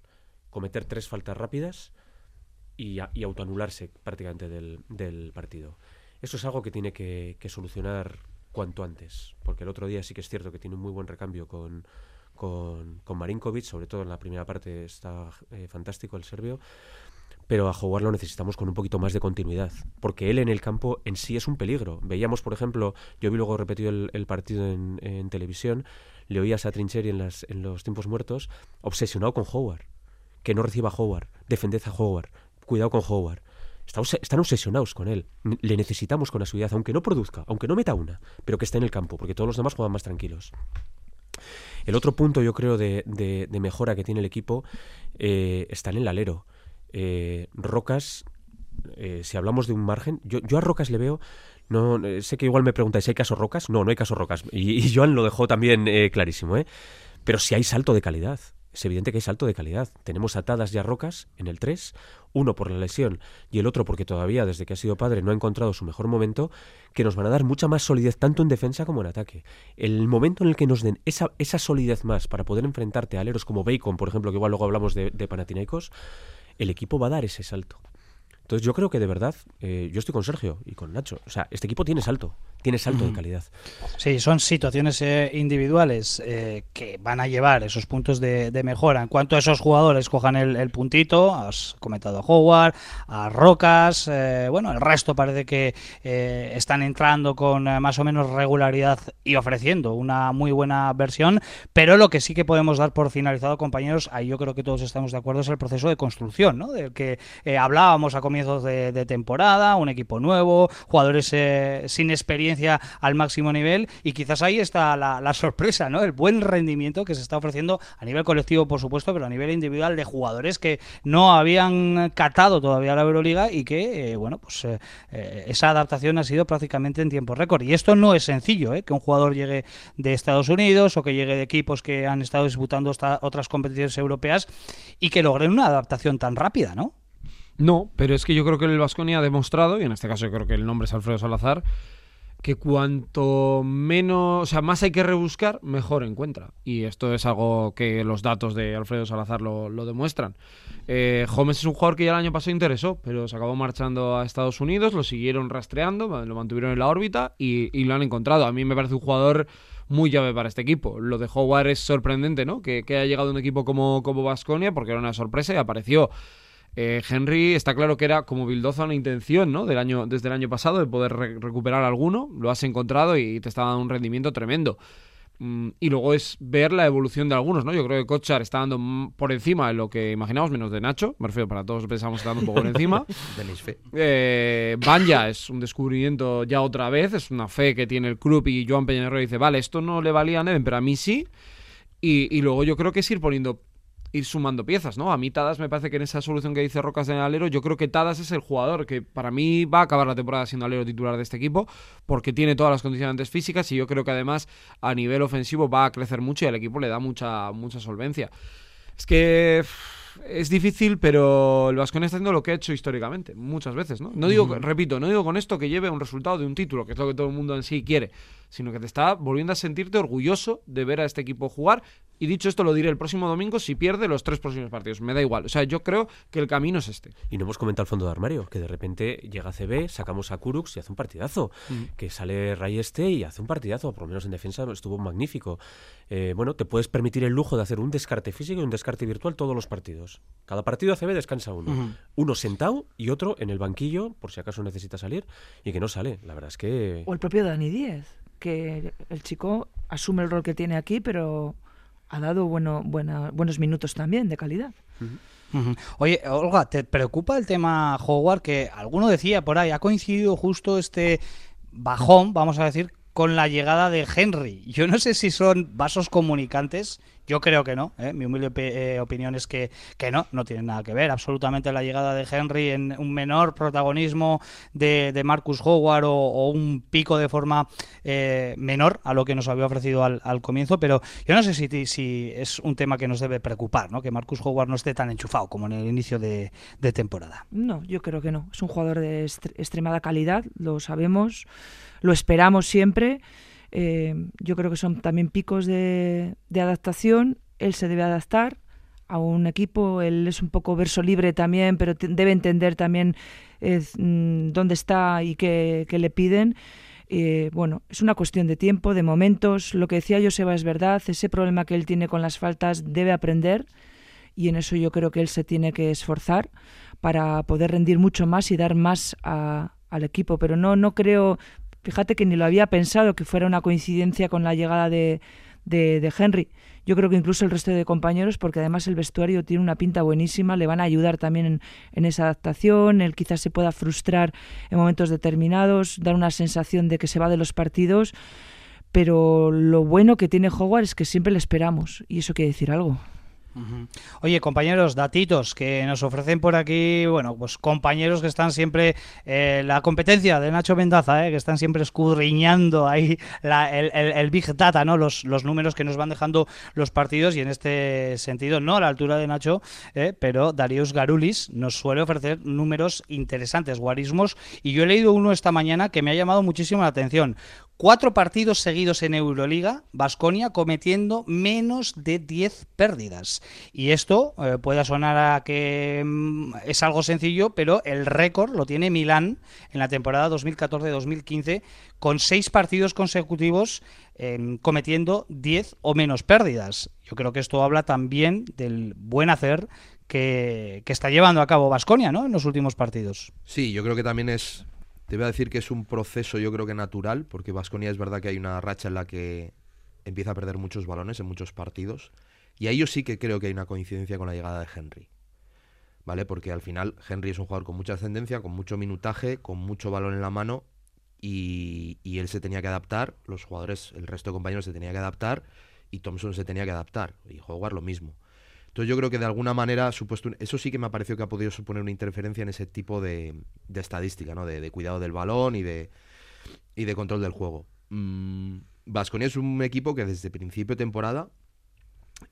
cometer tres faltas rápidas y, autoanularse prácticamente del, partido. Eso es algo que tiene que, solucionar cuanto antes, porque el otro día sí que es cierto que tiene un muy buen recambio con, con, con Marinkovic, sobre todo en la primera parte está eh, fantástico el serbio, pero a jugar lo necesitamos con un poquito más de continuidad, porque él en el campo en sí es un peligro. Veíamos, por ejemplo, yo vi luego repetido el, partido en, televisión, le oías a Trincheri en, en los tiempos muertos, obsesionado con Howard, que no reciba Howard, defended a Howard, cuidado con Howard. Están obsesionados con él. Le necesitamos con asiduidad, aunque no produzca, aunque no meta una, pero que esté en el campo, porque todos los demás juegan más tranquilos. El otro punto, yo creo, de, de, mejora que tiene el equipo eh, está en el alero. Eh, Rocas, eh, si hablamos de un margen, yo, yo a Rocas le veo no, sé que igual me preguntáis, ¿hay caso Rocas? No, no hay caso Rocas. Y, Joan lo dejó también clarísimo, ¿eh? Pero si hay salto de calidad. Es evidente que hay salto de calidad. Tenemos atadas ya Rocas en el 3, uno por la lesión y el otro porque todavía desde que ha sido padre no ha encontrado su mejor momento, que nos van a dar mucha más solidez tanto en defensa como en ataque. El momento en el que nos den esa, esa solidez más para poder enfrentarte a aleros como Bacon, por ejemplo, que igual luego hablamos de, de Panathinaikos, el equipo va a dar ese salto. Entonces yo creo que de verdad, eh, yo estoy con Sergio y con Nacho. O sea, este equipo tiene salto, tiene salto mm. de calidad. Sí, son situaciones eh, individuales eh, que van a llevar esos puntos de, de, mejora. En cuanto a esos jugadores cojan el, el puntito, has comentado a Howard, a Rocas, eh, bueno, el resto parece que están entrando con más o menos regularidad y ofreciendo una muy buena versión, pero lo que sí que podemos dar por finalizado, compañeros, ahí yo creo que todos estamos de acuerdo, es el proceso de construcción, ¿no? Del que hablábamos a comienzos de, de, temporada, un equipo nuevo, jugadores sin experiencia al máximo nivel y quizás ahí está la, sorpresa, ¿no? El buen rendimiento que se está ofreciendo a nivel colectivo, por supuesto, pero a nivel individual de jugadores que no habían catado todavía la Euroliga y que, eh, bueno, pues eh, esa adaptación ha sido prácticamente en tiempo récord. Y esto no es sencillo, ¿eh? Que un jugador llegue de Estados Unidos o que llegue de equipos que han estado disputando otras competiciones europeas y que logren una adaptación tan rápida, ¿no? No, pero es que yo creo que el Vasconia ha demostrado, y en este caso yo creo que el nombre es Alfredo Salazar, que cuanto menos, o sea, más hay que rebuscar, mejor encuentra. Y esto es algo que los datos de Alfredo Salazar lo, lo demuestran. Eh, Holmes es un jugador que ya el año pasado interesó, pero se acabó marchando a Estados Unidos, lo siguieron rastreando, lo mantuvieron en la órbita y, y lo han encontrado. A mí me parece un jugador muy llave para este equipo. Lo de Howard es sorprendente, ¿no? Que, que haya llegado un equipo como, como porque era una sorpresa y apareció. Eh, Henry está claro que era como Bildoza una intención, ¿no? Del año, desde el año pasado de poder re recuperar alguno, lo has encontrado y te está dando un rendimiento tremendo. Mm, y luego es ver la evolución de algunos, ¿no? Yo creo que Kochar está dando por encima de lo que imaginamos, menos de Nacho. Me refiero, para todos pensamos que está dando un poco por encima. eh, Banja es un descubrimiento ya otra vez, es una fe que tiene el club y Joan Peñarro dice, vale, esto no le valía a Neven, pero a mí sí. Y, y luego yo creo que es ir poniendo ir sumando piezas, ¿no? A mí Tadas me parece que en esa solución que dice Rocas en el alero, yo creo que Tadas es el jugador que para mí va a acabar la temporada siendo alero titular de este equipo, porque tiene todas las condicionantes físicas y yo creo que además a nivel ofensivo va a crecer mucho y al equipo le da mucha, mucha solvencia. Es que es difícil, pero el Vasconia está haciendo lo que ha hecho históricamente, muchas veces, ¿no? No digo, uh -huh. repito, no digo con esto que lleve un resultado de un título, que es lo que todo el mundo en sí quiere, sino que te está volviendo a sentirte orgulloso de ver a este equipo jugar. Y dicho esto, lo diré el próximo domingo si pierde los tres próximos partidos. Me da igual. O sea, yo creo que el camino es este. Y no hemos comentado el fondo de armario, que de repente llega CB, sacamos a Kurux y hace un partidazo. Mm. Que sale Ray Este y hace un partidazo, por lo menos en defensa estuvo magnífico. Eh, bueno, te puedes permitir el lujo de hacer un descarte físico y un descarte virtual todos los partidos. Cada partido ACB descansa uno. Uno sentado y otro en el banquillo, por si acaso necesita salir, y que no sale. La verdad es que. O el propio Dani Díez, que el chico asume el rol que tiene aquí, pero ha dado bueno, buena, buenos minutos también de calidad. Oye, Olga, ¿te preocupa el tema Howard? Que alguno decía por ahí, ha coincidido justo este bajón, vamos a decir, con la llegada de Henry. Yo no sé si son vasos comunicantes, yo creo que no. ¿eh? Mi humilde eh, opinión es que, que, no, no tiene nada que ver absolutamente la llegada de Henry en un menor protagonismo de, de Marcus Howard o, un pico de forma eh, menor a lo que nos había ofrecido al, al, comienzo, pero yo no sé si, si es un tema que nos debe preocupar, ¿no? que Marcus Howard no esté tan enchufado como en el inicio de, de temporada. No, yo creo que no. Es un jugador de extremada calidad, lo sabemos lo esperamos siempre. Eh, yo creo que son también picos de, de adaptación. Él se debe adaptar a un equipo. Él es un poco verso libre también, pero debe entender también eh, mm, dónde está y qué, le piden. Eh, bueno, es una cuestión de tiempo, de momentos. Lo que decía Joseba es verdad. Ese problema que él tiene con las faltas debe aprender y en eso yo creo que él se tiene que esforzar para poder rendir mucho más y dar más a, al equipo. Pero no, no creo, fíjate que ni lo había pensado que fuera una coincidencia con la llegada de, de, Henry. Yo creo que incluso el resto de compañeros, porque además el vestuario tiene una pinta buenísima, le van a ayudar también en, en, esa adaptación, él quizás se pueda frustrar en momentos determinados, dar una sensación de que se va de los partidos, pero lo bueno que tiene Howard es que siempre le esperamos, y eso quiere decir algo. Oye, compañeros, datitos que nos ofrecen por aquí, bueno, pues compañeros que están siempre, eh, la competencia de Nacho Mendaza, eh, que están siempre escudriñando ahí el, Big Data, ¿no? Los, los, números que nos van dejando los partidos y en este sentido, no a la altura de Nacho, eh, pero Darius Garulis nos suele ofrecer números interesantes, guarismos, y yo he leído uno esta mañana que me ha llamado muchísimo la atención. Cuatro partidos seguidos en Euroliga, Basconia cometiendo menos de 10 pérdidas. Y esto eh, puede sonar a que mm, es algo sencillo, pero el récord lo tiene Milán en la temporada 2014-2015 con seis partidos consecutivos eh, cometiendo 10 o menos pérdidas. Yo creo que esto habla también del buen hacer que, que está llevando a cabo Basconia ¿no? en los últimos partidos. Sí, yo creo que también es te voy a decir que es un proceso yo creo que natural, porque Vasconia es verdad que hay una racha en la que empieza a perder muchos balones en muchos partidos. Y ahí yo sí que creo que hay una coincidencia con la llegada de Henry. ¿Vale? Porque al final Henry es un jugador con mucha ascendencia, con mucho minutaje, con mucho balón en la mano. Y, y él se tenía que adaptar, los jugadores, el resto de compañeros se tenía que adaptar. Y Thompson se tenía que adaptar. Y jugar lo mismo. Entonces yo creo que de alguna manera supuesto eso sí que me ha parecido que ha podido suponer una interferencia en ese tipo de, estadística, ¿no? De, cuidado del balón y de, y de control del juego. Vasconia mm, es un equipo que desde principio de temporada,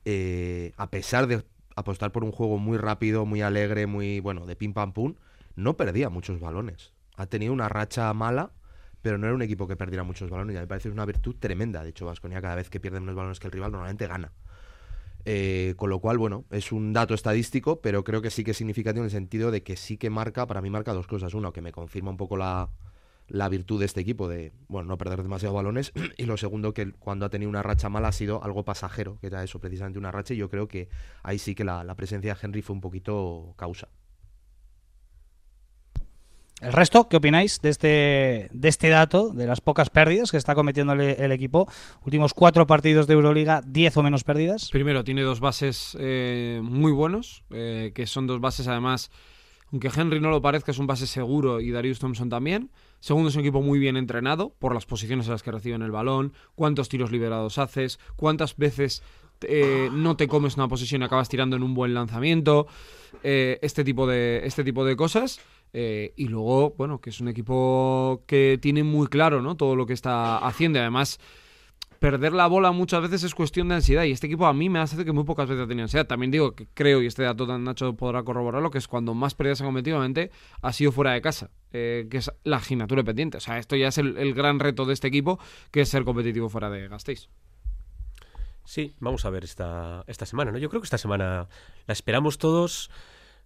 eh, a pesar de apostar por un juego muy rápido, muy alegre, muy bueno, de pim pam pum, no perdía muchos balones. Ha tenido una racha mala, pero no era un equipo que perdiera muchos balones. Y a mí me parece una virtud tremenda. De hecho, Vasconia cada vez que pierde menos balones que el rival normalmente gana. Eh, con lo cual, bueno, es un dato estadístico, pero creo que sí que es significativo en el sentido de que sí que marca, para mí marca dos cosas. Uno, que me confirma un poco la, la virtud de este equipo de, bueno, no perder demasiados balones. Y lo segundo, que cuando ha tenido una racha mala ha sido algo pasajero, que era eso, precisamente una racha. Y yo creo que ahí sí que la, la presencia de Henry fue un poquito causa. ¿El resto qué opináis de este, de este dato, de las pocas pérdidas que está cometiendo el, equipo? Últimos cuatro partidos de Euroliga, diez o menos pérdidas. Primero, tiene dos bases eh, muy buenos, eh, que son dos bases además, aunque Henry no lo parezca, es un base seguro y Darius Thompson también. Segundo, es un equipo muy bien entrenado por las posiciones en las que reciben el balón, cuántos tiros liberados haces, cuántas veces eh, no te comes una posición y acabas tirando en un buen lanzamiento, eh, este, tipo de, este tipo de cosas. Eh, y luego, bueno, que es un equipo que tiene muy claro ¿no? todo lo que está haciendo. Además, perder la bola muchas veces es cuestión de ansiedad. Y este equipo a mí me hace que muy pocas veces ha tenido ansiedad. También digo que creo, y este dato Nacho podrá corroborarlo, que es cuando más pérdidas ha cometido ha sido fuera de casa. Eh, que es la gimnatura pendiente. O sea, esto ya es el, el, gran reto de este equipo, que es ser competitivo fuera de Gasteiz. Sí, vamos a ver esta, esta semana, ¿no? Yo creo que esta semana la esperamos todos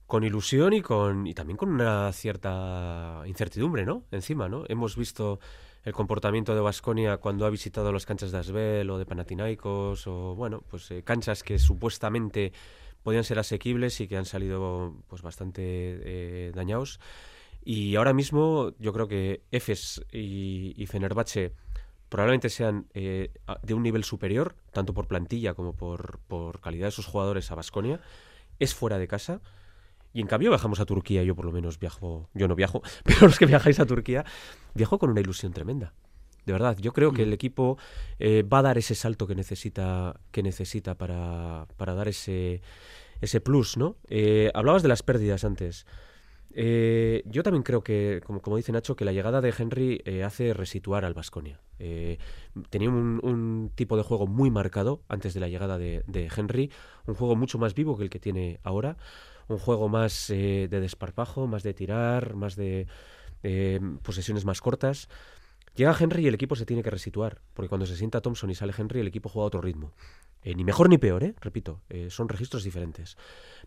con ilusión y con y también con una cierta incertidumbre, ¿no? Encima, ¿no? Hemos visto el comportamiento de Vasconia cuando ha visitado las canchas de Asbel o de Panathinaikos o bueno, pues eh, canchas que supuestamente podían ser asequibles y que han salido pues bastante eh, dañados. Y ahora mismo yo creo que Efes y, y Fenerbahce probablemente sean eh, de un nivel superior, tanto por plantilla como por, por calidad de sus jugadores a Vasconia. Es fuera de casa. Y en cambio viajamos a Turquía, yo por lo menos viajo, yo no viajo, pero los que viajáis a Turquía, viajo con una ilusión tremenda. De verdad, yo creo que el equipo eh, va a dar ese salto que necesita, que necesita para, para dar ese, ese plus, ¿no? Eh, hablabas de las pérdidas antes. Eh, yo también creo que, como, como, dice Nacho, que la llegada de Henry eh, hace resituar al Vasconia. Eh, tenía un, un, tipo de juego muy marcado antes de la llegada de, de, Henry, un juego mucho más vivo que el que tiene ahora, un juego más de desparpajo, más de tirar, más de posesiones más cortas. Llega Henry y el equipo se tiene que resituar, porque cuando se sienta Thompson y sale Henry, el equipo juega a otro ritmo. Eh, ni mejor ni peor, ¿eh? repito, eh, son registros diferentes.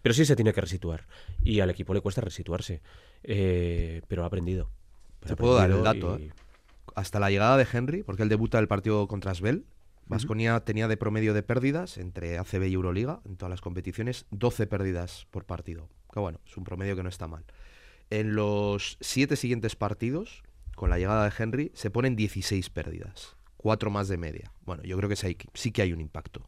Pero sí se tiene que resituar. Y al equipo le cuesta resituarse. Eh, pero ha aprendido. Te puedo dar el dato, ¿eh? Hasta la llegada de Henry, porque él debuta el partido contra Asbel, Vasconia tenía de promedio de pérdidas entre ACB y Euroliga, en todas las competiciones, 12 pérdidas por partido. Que bueno, es un promedio que no está mal. En los siete siguientes partidos, con la llegada de Henry, se ponen 16 pérdidas, cuatro más de media. Bueno, yo creo que sí, sí que hay un impacto.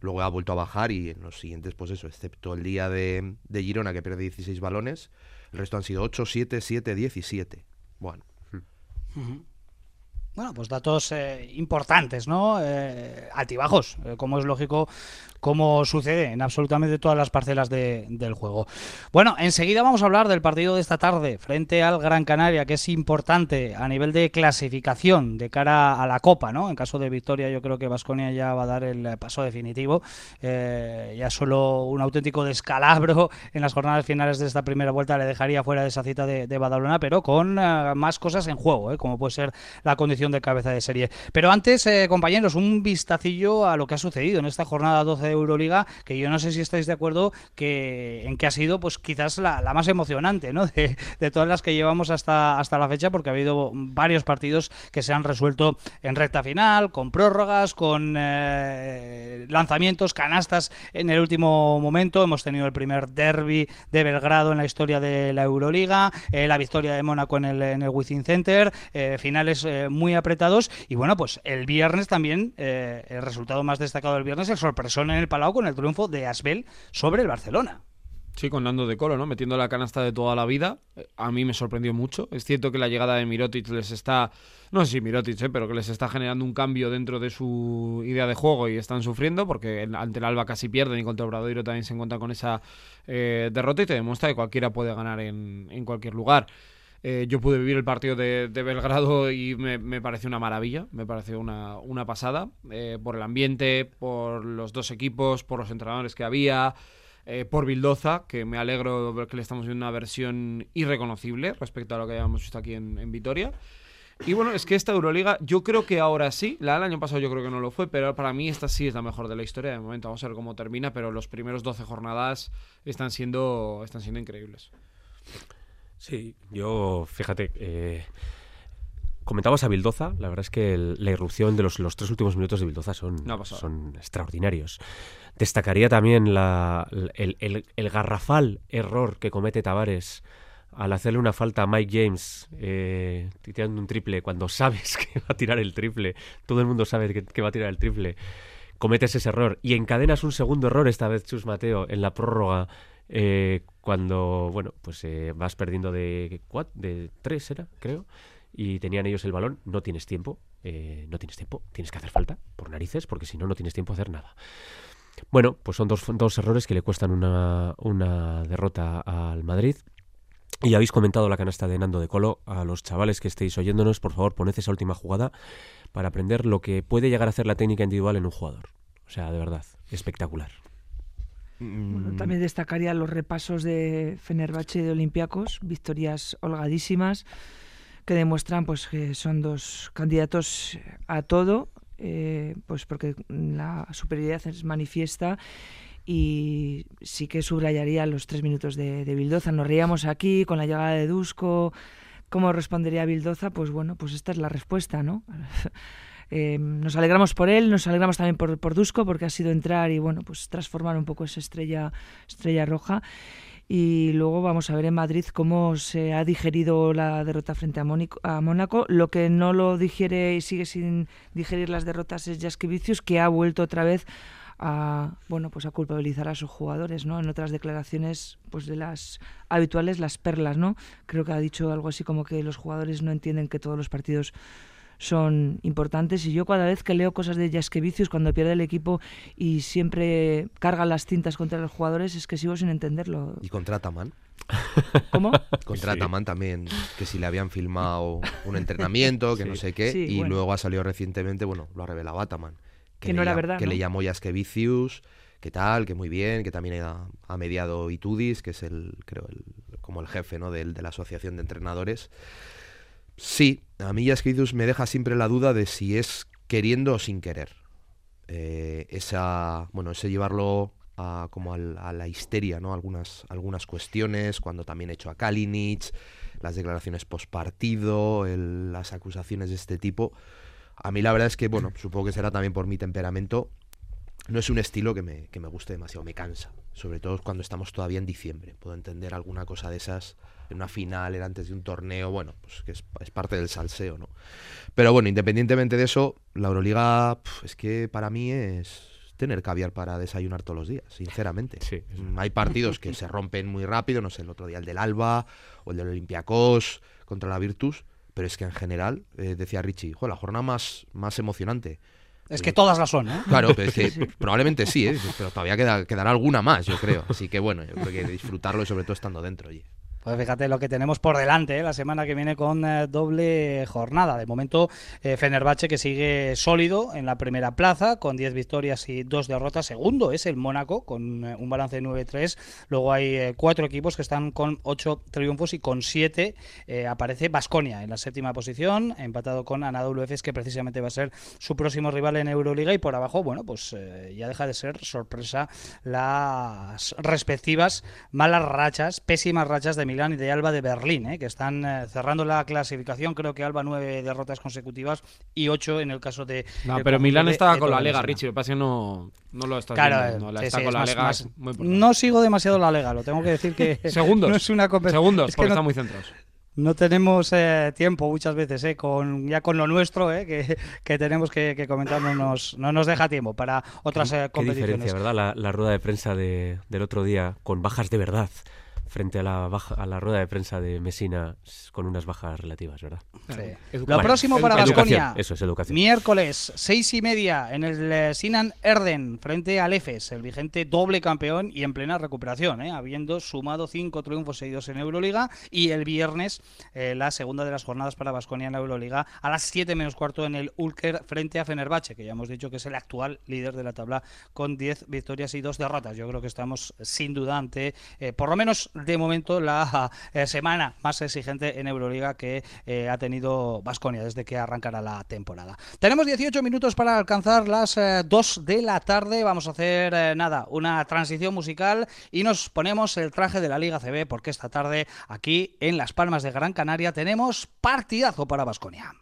Luego ha vuelto a bajar y en los siguientes, pues eso, excepto el día de, de Girona que pierde 16 balones, el resto han sido 8, 7, 7, 17. Bueno. Bueno, pues datos eh, importantes, ¿no? Eh, altibajos, eh, como es lógico, como sucede en absolutamente todas las parcelas de- del juego. Bueno, enseguida vamos a hablar del partido de esta tarde frente al Gran Canaria, que es importante a nivel de clasificación de cara a la Copa, ¿no? En caso de victoria, yo creo que Vasconia ya va a dar el paso definitivo. Eh, ya solo un auténtico descalabro en las jornadas finales de esta primera vuelta le dejaría fuera de esa cita de, Badalona, pero con eh, más cosas en juego, ¿eh? como puede ser la condición de cabeza de serie. Pero antes, eh, compañeros, un vistacillo a lo que ha sucedido en esta jornada 12 de Euroliga, que yo no sé si estáis de acuerdo que en que ha sido, pues quizás la, más emocionante, ¿no? De, todas las que llevamos hasta, hasta la fecha, porque ha habido varios partidos que se han resuelto en recta final, con prórrogas, con eh, lanzamientos, canastas en el último momento. Hemos tenido el primer derby de Belgrado en la historia de la Euroliga, eh, la victoria de Mónaco en el, en el Wizzing Center, eh, finales muy apretados. Y bueno, pues el viernes también, el resultado más destacado del viernes, el sorpresón en el Palau con el triunfo de Asbel sobre el Barcelona. Sí, con Nando de Colo, ¿no? Metiendo la canasta de toda la vida. A mí me sorprendió mucho. Es cierto que la llegada de Mirotic les está. No sé si Mirotic, ¿eh? pero que les está generando un cambio dentro de su idea de juego y están sufriendo porque ante el Alba casi pierden y contra Obradoiro también se encuentran con esa eh, derrota y te demuestra que cualquiera puede ganar en, en cualquier lugar. Eh, yo pude vivir el partido de, Belgrado y me, me pareció una maravilla, me pareció una, una pasada, eh, por el ambiente, por los dos equipos, por los entrenadores que había, eh, por Bildoza, que me alegro de ver que le estamos viendo una versión irreconocible respecto a lo que habíamos visto aquí en, en Vitoria. Y bueno, es que esta Euroliga, yo creo que ahora sí, la del año pasado yo creo que no lo fue, pero para mí esta sí es la mejor de la historia. De momento vamos a ver cómo termina, pero los primeros 12 jornadas están siendo, están siendo increíbles. Sí, yo, fíjate, eh, comentabas a Bildoza, la verdad es que el- la irrupción de los, los tres últimos minutos de Bildoza son, extraordinarios. Destacaría también la, el, el- el garrafal error que comete Tavares al hacerle una falta a Mike James eh, tirando un triple cuando sabes que va a tirar el triple, todo el mundo sabe que, que va a tirar el triple, cometes ese error y encadenas un segundo error esta vez Chus Mateo en la prórroga eh, cuando bueno pues eh, vas perdiendo de cuat- de tres era creo y tenían ellos el balón no tienes tiempo eh, no tienes tiempo tienes que hacer falta por narices porque si no no tienes tiempo a hacer nada bueno pues son dos, dos errores que le cuestan una, una derrota al Madrid y habéis comentado la canasta de Nando de Colo. A los chavales que estéis oyéndonos, por favor, poned esa última jugada para aprender lo que puede llegar a hacer la técnica individual en un jugador. O sea, de verdad, espectacular. Bueno, Mm, también destacaría los repasos de Fenerbahce y de Olympiacos, victorias holgadísimas que demuestran pues que son dos candidatos a todo, eh, pues porque la superioridad es manifiesta y sí que subrayaría los tres minutos de, de Bildoza. Nos reíamos aquí con la llegada de Dusko. ¿Cómo respondería Bildoza? Pues bueno, pues esta es la respuesta, ¿no? Eh, nos alegramos por él, nos alegramos también por, por Dusko porque ha sido entrar y bueno, pues transformar un poco esa estrella, estrella roja. Y luego vamos a ver en Madrid cómo se ha digerido la derrota frente a, Mónico- a Mónaco. Lo que no lo digiere y sigue sin digerir las derrotas es Jaskevicius, que ha vuelto otra vez a bueno pues a culpabilizar a sus jugadores, ¿no? En otras declaraciones, pues de las habituales, las perlas, ¿no? Creo que ha dicho algo así como que los jugadores no entienden que todos los partidos son importantes y yo cada vez que leo cosas de Jaskevicius cuando pierde el equipo y siempre carga las cintas contra los jugadores es que sigo sin entenderlo. Y contra Taman. ¿Cómo? Contra Sí. Taman también, que si le habían filmado un entrenamiento, que no sé qué, Sí, y bueno. luego ha salido recientemente, bueno, lo ha revelado Ataman. Que no le era verdad, Que ¿no? le llamó Jaskevicius, que tal, que muy bien, que también ha, ha mediado Itudis, que es el, creo, el, como el jefe, ¿no? Del- de la asociación de entrenadores. Sí, a mí Jasquidus me deja siempre la duda de si es queriendo o sin querer. Eh, esa, bueno, ese llevarlo a, como al- a la histeria, ¿no? Algunas, algunas cuestiones, cuando también he hecho a Kalinic, las declaraciones post partido, las acusaciones de este tipo. A mí la verdad es que, bueno, supongo que será también por mi temperamento. No es un estilo que me, que me guste demasiado, me cansa. Sobre todo cuando estamos todavía en diciembre. Puedo entender alguna cosa de esas en una final, era antes de un torneo, bueno, pues que es, es parte del salseo, ¿no? Pero bueno, independientemente de eso, la Euroliga pf, es que para mí es tener caviar para desayunar todos los días, sinceramente. Sí, Mm, Hay partidos que se rompen muy rápido, no sé, el otro día el del Alba o el del Olympiacos contra la Virtus, pero es que en general, eh, decía Richie, "Jo, la jornada más, más emocionante. Es que todas las son, ¿eh? Claro, pero es que probablemente sí, ¿eh? pero todavía queda, quedará alguna más, yo creo. Así que bueno, yo creo que disfrutarlo y sobre todo estando dentro. oye. Pues fíjate lo que tenemos por delante ¿eh? la semana que viene con eh, doble jornada. De momento, eh, Fenerbahce que sigue sólido en la primera plaza con 10 victorias y 2 derrotas. Segundo es el Mónaco con eh, un balance de 9-3. Luego hay cuatro equipos que están con 8 triunfos y con 7 eh, aparece Basconia en la séptima posición, empatado con Anadolu Efes que precisamente va a ser su próximo rival en Euroliga. Y por abajo, bueno, pues ya deja de ser sorpresa las respectivas malas rachas, pésimas rachas de Milán y de Alba de Berlín, ¿eh? que están eh, cerrando la clasificación. Creo que Alba nueve derrotas consecutivas y ocho en el caso de. No, pero Milán de estaba con la Messina. Richie. Lo que pasa es que no, no lo estás Claro, viendo. No, la sí, está sí, con es la más- Liga más- no sigo demasiado la Lega, lo tengo que decir que Segundos. no es una competición. Segundos, es que porque no- están muy centrados. No tenemos eh, tiempo muchas veces, eh, con, ya con lo nuestro, eh, que, que tenemos que, que comentar, no nos, no nos deja tiempo para otras eh, Qué competiciones. diferencia, ¿verdad? La, la rueda de prensa de- del otro día con bajas de verdad frente a la, baja, a la rueda de prensa de Mesina con unas bajas relativas, ¿verdad? Sí. Educación. Lo próximo para. Eso es educación. Miércoles, seis y media, en el eh, Sinan Erden, frente al EFES, el vigente doble campeón y en plena recuperación, ¿eh? habiendo sumado cinco triunfos seguidos en Euroliga. Y el viernes, eh, la segunda de las jornadas para Baskonia en la Euroliga, a las 7 menos cuarto en el Ulker, frente a Fenerbahce, que ya hemos dicho que es el actual líder de la tabla con 10 victorias y dos derrotas. Yo creo que estamos sin duda ante, eh, por lo menos de momento, la eh, semana más exigente en Euroliga que eh, ha tenido Basconia desde que arrancará la temporada. Tenemos 18 minutos para alcanzar las 2 de la tarde. Vamos a hacer eh, nada, una transición musical y nos ponemos el traje de la Liga CB porque esta tarde aquí en Las Palmas de Gran Canaria tenemos partidazo para Basconia.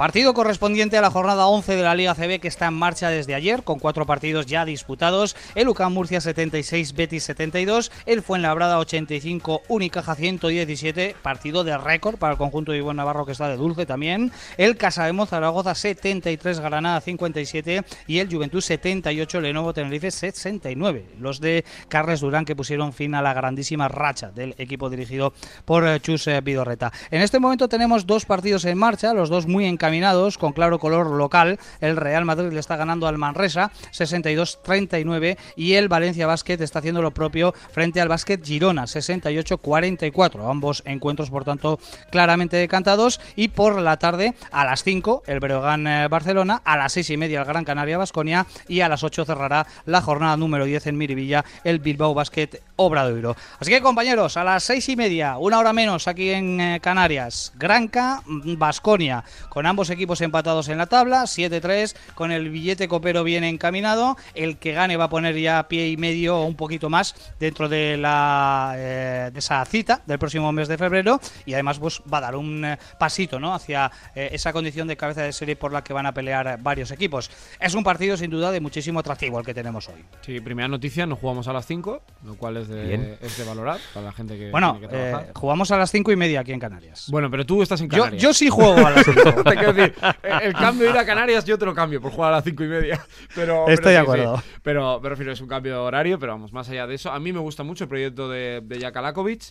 Partido correspondiente a la jornada 11 de la Liga CB que está en marcha desde ayer, con cuatro partidos ya disputados. El UCAM Murcia 76, Betis 72, el Fuenlabrada 85, Unicaja 117, partido de récord para el conjunto de Ivonne Navarro que está de dulce también. El Casademo Zaragoza 73, Granada 57 y el Juventud 78, Lenovo Tenerife 69. Los de Carles Durán que pusieron fin a la grandísima racha del equipo dirigido por eh, Chus eh, Vidorreta. En este momento tenemos dos partidos en marcha, los dos muy encaminados, con claro color local. El Real Madrid le está ganando al Manresa 62-39 y el Valencia Basket está haciendo lo propio frente al Basket Girona 68-44. Ambos encuentros, por tanto, claramente decantados. Y por la tarde, a las 5, el Breogán eh, Barcelona, a las 6 y media, el Gran Canaria Basconia y a las 8 cerrará la jornada número 10 en Miribilla, el Bilbao Basket Obradoiro. Así que, compañeros, a las 6 y media, una hora menos aquí en eh, Canarias, Granca, Basconia, con ambos ambos equipos empatados en la tabla, 7-3, con el billete copero bien encaminado. El que gane va a poner ya pie y medio o un poquito más dentro de, la, eh, de esa cita del próximo mes de febrero y además pues, va a dar un eh, pasito ¿no? hacia eh, esa condición de cabeza de serie por la que van a pelear varios equipos. Es un partido sin duda de muchísimo atractivo el que tenemos hoy. Sí, primera noticia, nos jugamos a las 5, lo cual es de, es de, valorar para la gente que... Bueno, tiene que trabajar. Eh, jugamos a las 5 y media aquí en Canarias. Bueno, pero tú estás en Canarias. Yo, yo sí juego a las 5. quiero decir, el el cambio de ir a Canarias yo te lo cambio por jugar a las cinco y media. Pero, pero Estoy de sí, sí. acuerdo. Pero me refiero, es un cambio de horario, pero vamos, más allá de eso. A mí me gusta mucho el proyecto de, de Jaka Lakovic,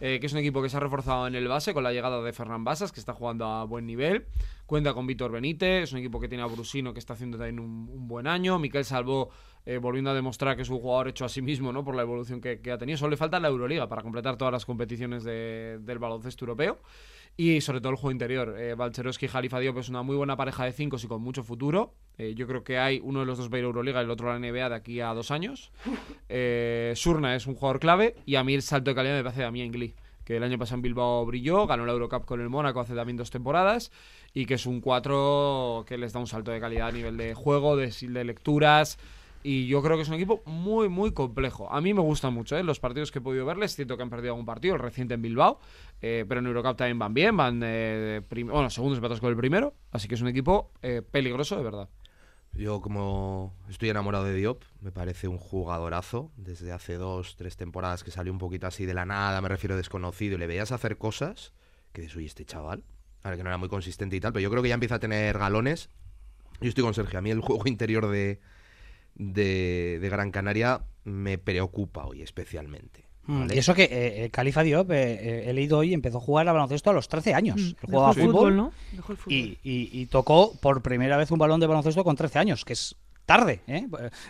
eh, que es un equipo que se ha reforzado en el base con la llegada de Fernán Basas, que está jugando a buen nivel. Cuenta con Víctor Benítez, es un equipo que tiene a Brusino, que está haciendo también un, un buen año. Miquel Salvó eh, volviendo a demostrar que es un jugador hecho a sí mismo, ¿no? Por la evolución que, que ha tenido. Solo le falta la Euroliga para completar todas las competiciones de- del baloncesto europeo. Y sobre todo el juego interior. Eh, y Jalifa Diop es una muy buena pareja de cinco y con mucho futuro. Eh, yo creo que hay uno de los dos va a ir a Euroliga y el otro a la NBA de aquí a dos años. Eh, Surna es un jugador clave y a mí el salto de calidad me parece Damián Glee que el año pasado en Bilbao brilló, ganó la Eurocup con el Mónaco hace también dos temporadas y que es un 4 que les da un salto de calidad a nivel de juego, de, de lecturas, y yo creo que es un equipo muy, muy complejo. A mí me gusta mucho ¿eh? los partidos que he podido verles. Siento que han perdido algún partido, el reciente en Bilbao. Eh, pero en Eurocup también van bien. Van eh, bueno, segundos patos con el primero. Así que es un equipo eh, peligroso, de verdad. Yo como estoy enamorado de Diop, me parece un jugadorazo. Desde hace dos, tres temporadas que salió un poquito así de la nada, me refiero desconocido, y le veías hacer cosas que de oye, este chaval, ahora que no era muy consistente y tal, pero yo creo que ya empieza a tener galones. Yo estoy con Sergio, a mí el juego interior de, de, Gran Canaria me preocupa hoy especialmente. Mm, y eso que eh, eh, Califa Diop, eh, he leído hoy, empezó a jugar a baloncesto a los 13 años. Mm, jugaba fútbol, ¿no? Y, tocó por primera vez un balón de baloncesto con 13 años, que es tarde.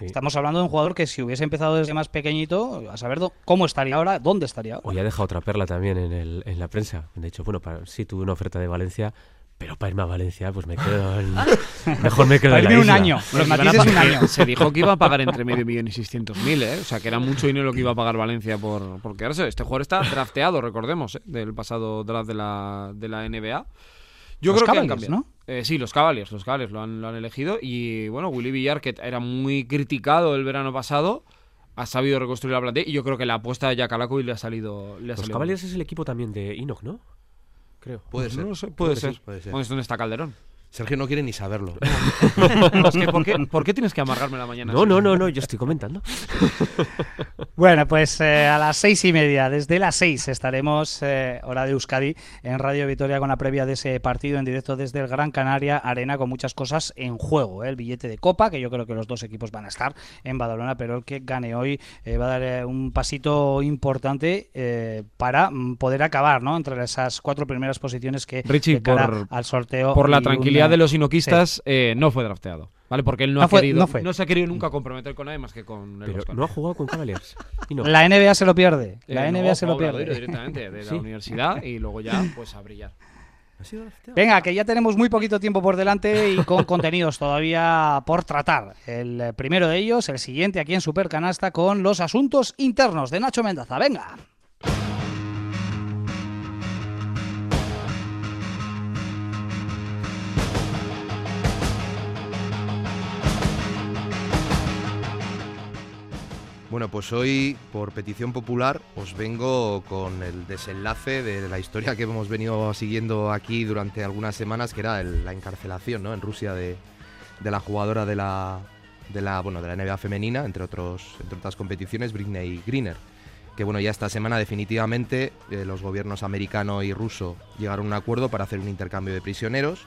Estamos hablando de un jugador que si hubiese empezado desde más pequeñito, a saber cómo estaría ahora, dónde estaría ahora. Hoy ha dejado otra perla también en, el, en la prensa. De hecho, bueno, para, sí tuve una oferta de Valencia pero para irme a Valencia, pues me quedo. En... Mejor me quedo para en la un año. un año. Se dijo que iba a pagar entre medio millón y seiscientos mil, ¿eh? O sea, que era mucho dinero lo que iba a pagar Valencia por, por quedarse. Este jugador está drafteado, recordemos, ¿eh? del pasado draft de la, de la NBA. Yo creo que han cambiado. ¿no? Eh, sí, los Cavaliers, los Cavaliers lo han, lo han elegido. Y bueno, Willy Villar, que era muy criticado el verano pasado, ha sabido reconstruir la plantilla. Y yo creo que la apuesta de Jack le ha salido. Le ha los Cavaliers es el equipo también de Enoch, ¿no? Puede ser. puede, ser. ¿Dónde está Calderón? Sergio no quiere ni saberlo. ¿por, qué, tienes que amargarme la mañana? No, no, no, no, yo estoy comentando. bueno, pues eh, a las seis y media, desde las seis estaremos, eh, hora de Euskadi, en Radio Vitoria con la previa de ese partido en directo desde el Gran Canaria Arena con muchas cosas en juego. Eh, el billete de Copa, que yo creo que los dos equipos van a estar en Badalona, pero el que gane hoy va a dar un pasito importante para mm, poder acabar ¿no? entre esas cuatro primeras posiciones que Richie, por, al sorteo. Por la tranquilidad de los inoquistas eh, no fue drafteado. ¿Vale? Porque él no, ha querido, no, se ha querido nunca comprometer con nadie más que con el Pero no ha jugado con Cavaliers. La NBA se lo pierde. La eh, NBA se lo pierde. directamente de la universidad y luego ya pues a brillar. Venga, que ya tenemos muy poquito tiempo por delante y con contenidos todavía por tratar. El primero de ellos, el siguiente aquí en Supercanasta con los asuntos internos de Nacho Mendaza. Venga. Bueno, pues hoy, por petición popular, os vengo con el desenlace de la historia que hemos venido siguiendo aquí durante algunas semanas, que era la encarcelación ¿no? en Rusia de, la jugadora de la, de la, bueno, de la NBA femenina, entre, otros, entre otras competiciones, Britney Greener. Que bueno, ya esta semana definitivamente eh, los gobiernos americano y ruso llegaron a un acuerdo para hacer un intercambio de prisioneros.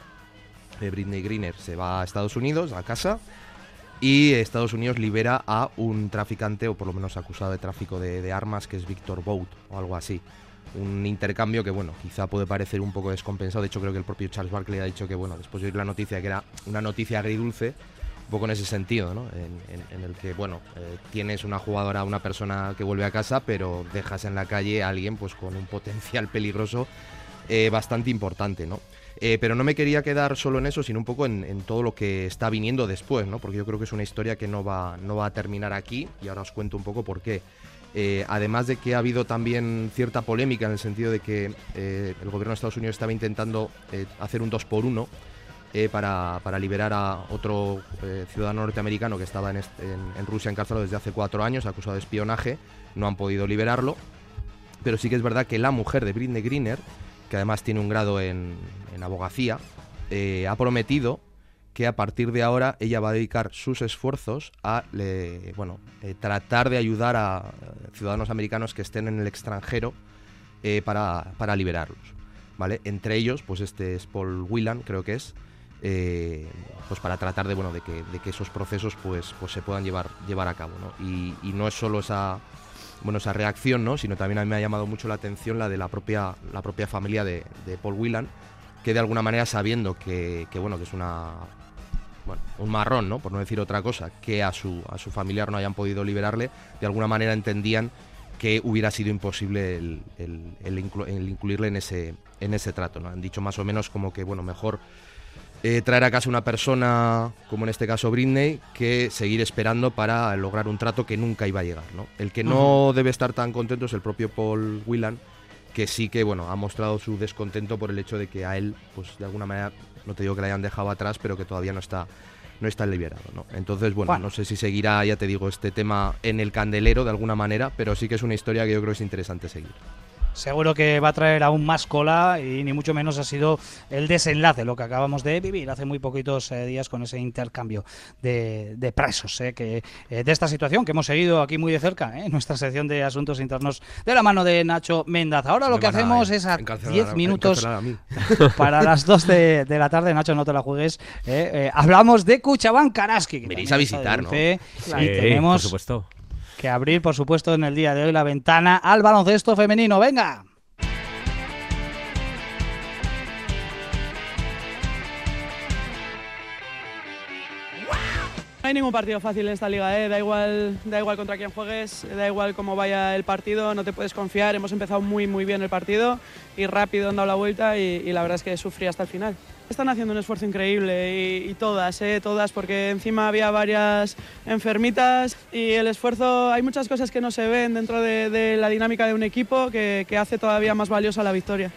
Eh, Britney Greener se va a Estados Unidos, a casa, y Estados Unidos libera a un traficante, o por lo menos acusado de tráfico de, armas, que es Victor Bout, o algo así. Un intercambio que, bueno, quizá puede parecer un poco descompensado. De hecho, creo que el propio Charles Barkley ha dicho que, bueno, después de oír la noticia, que era una noticia agridulce, un poco en ese sentido, ¿no? En, el que, bueno, eh, tienes una jugadora, una persona que vuelve a casa, pero dejas en la calle a alguien, pues, con un potencial peligroso eh, bastante importante, ¿no? Eh, pero no me quería quedar solo en eso, sino un poco en, todo lo que está viniendo después, ¿no? Porque yo creo que es una historia que no va, no va a terminar aquí y ahora os cuento un poco por qué. Eh, además de que ha habido también cierta polémica en el sentido de que eh, el gobierno de Estados Unidos estaba intentando hacer un 2 por 1 para, para, liberar a otro ciudadano norteamericano que estaba en, en, Rusia encarcelado desde hace cuatro años, acusado de espionaje, no han podido liberarlo. Pero sí que es verdad que la mujer de Britney Greener, que además tiene un grado en, abogacía, eh, ha prometido que a partir de ahora ella va a dedicar sus esfuerzos a bueno, eh, tratar de ayudar a ciudadanos americanos que estén en el extranjero eh, para, para, liberarlos. ¿vale? Entre ellos, pues este es Paul Whelan, creo que es, pues para tratar de, bueno, de, que, de que esos procesos pues, pues se puedan llevar, llevar a cabo. ¿no? Y, y no es solo esa, bueno, esa reacción, ¿no? sino también a mí me ha llamado mucho la atención la de la propia, la propia familia de, Paul Whelan, que de alguna manera sabiendo que, bueno, que es una bueno, un marrón, ¿no? por no decir otra cosa, que a su, a su familiar no hayan podido liberarle, de alguna manera entendían que hubiera sido imposible el, incluirle en ese, en ese trato. ¿no? Han dicho más o menos como que, bueno, mejor eh, traer a casa una persona, como en este caso Britney, que seguir esperando para lograr un trato que nunca iba a llegar. ¿no? El que no debe estar tan contento es el propio Paul Whelan, que sí que bueno ha mostrado su descontento por el hecho de que a él, pues de alguna manera, no te digo que le hayan dejado atrás, pero que todavía no está no está liberado. ¿no? Entonces, bueno, no sé si seguirá, ya te digo, este tema en el candelero de alguna manera, pero sí que es una historia que yo creo que es interesante seguir seguro que va a traer aún más cola y ni mucho menos ha sido el desenlace, lo que acabamos de vivir hace muy poquitos eh, días con ese intercambio de, presos, eh, que, eh, de esta situación que hemos seguido aquí muy de cerca en nuestra sección de asuntos internos de la mano de Nacho Mendaza. Ahora lo que hacemos es a 10 minutos para las 2 de, la tarde, Nacho, no te la juegues, hablamos de Cuchabán Karaski. Venís a visitar, ¿no? y tenemos... Por supuesto que abrir, por supuesto, en el día de hoy la ventana al baloncesto femenino. ¡Venga! No hay ningún partido fácil en esta liga, ¿eh? da, igual, da igual contra quién juegues, da igual cómo vaya el partido, no te puedes confiar. Hemos empezado muy muy bien el partido y rápido han dado la vuelta y, la verdad es que sufrí hasta el final. Están haciendo un esfuerzo increíble y, todas, ¿eh? todas, porque encima había varias enfermitas y el esfuerzo, hay muchas cosas que no se ven dentro de, la dinámica de un equipo que hace todavía más valiosa la victoria.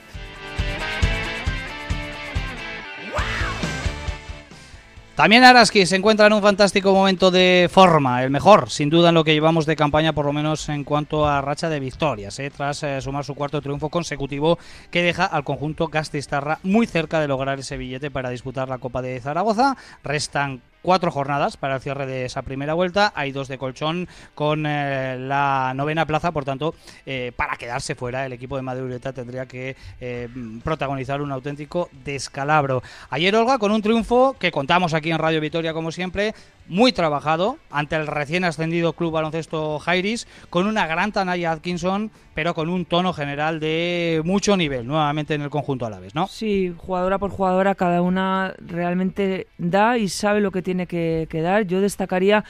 También Araski se encuentra en un fantástico momento de forma, el mejor, sin duda, en lo que llevamos de campaña, por lo menos en cuanto a racha de victorias, ¿eh? tras eh, sumar su cuarto triunfo consecutivo que deja al conjunto Gastistarra muy cerca de lograr ese billete para disputar la Copa de Zaragoza. Restan cuatro jornadas para el cierre de esa primera vuelta. Hay dos de colchón con eh, la novena plaza, por tanto, eh, para quedarse fuera, el equipo de Madureta tendría que eh, protagonizar un auténtico descalabro. Ayer, Olga, con un triunfo que contamos aquí en Radio Vitoria, como siempre, muy trabajado ante el recién ascendido Club Baloncesto Jairis, con una gran Tanaya Atkinson, pero con un tono general de mucho nivel, nuevamente en el conjunto a la vez, ¿no? Sí, jugadora por jugadora, cada una realmente da y sabe lo que tiene que, que dar. Yo destacaría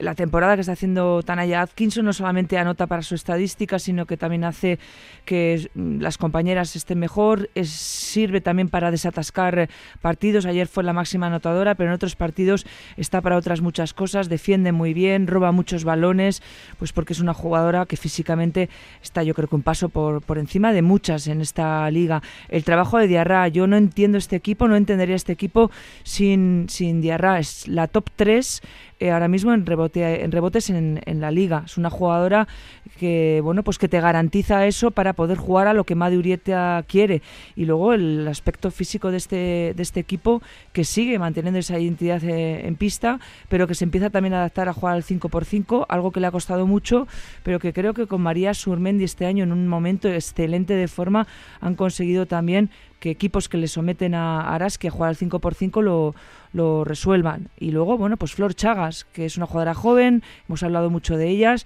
la temporada que está haciendo Tanaya Atkinson no solamente anota para su estadística, sino que también hace que mm, las compañeras estén mejor, sirve también para desatascar partidos. Ayer fue la máxima anotadora, pero en otros partidos está para otras muchas cosas, defiende muy bien, roba muchos balones, pues porque es una jugadora que físicamente está yo creo que un paso por, por encima de muchas en esta liga. El trabajo de Diarra, yo no entiendo este equipo, no entendería este equipo sin, sin Diarra, es la top 3 eh, ahora mismo en, rebote, en rebotes en, la liga. Es una jugadora que bueno pues que te garantiza eso para poder jugar a lo que Madi Urieta quiere. Y luego el aspecto físico de este, de este equipo que sigue manteniendo esa identidad eh, en pista, pero que se empieza también a adaptar a jugar al 5x5, algo que le ha costado mucho, pero que creo que con María Surmendi este año en un momento excelente de forma han conseguido también que equipos que le someten a Araski a jugar al 5x5 lo, lo resuelvan. Y luego, bueno, pues Flor Chagas, que es una jugadora joven, hemos hablado mucho de ellas,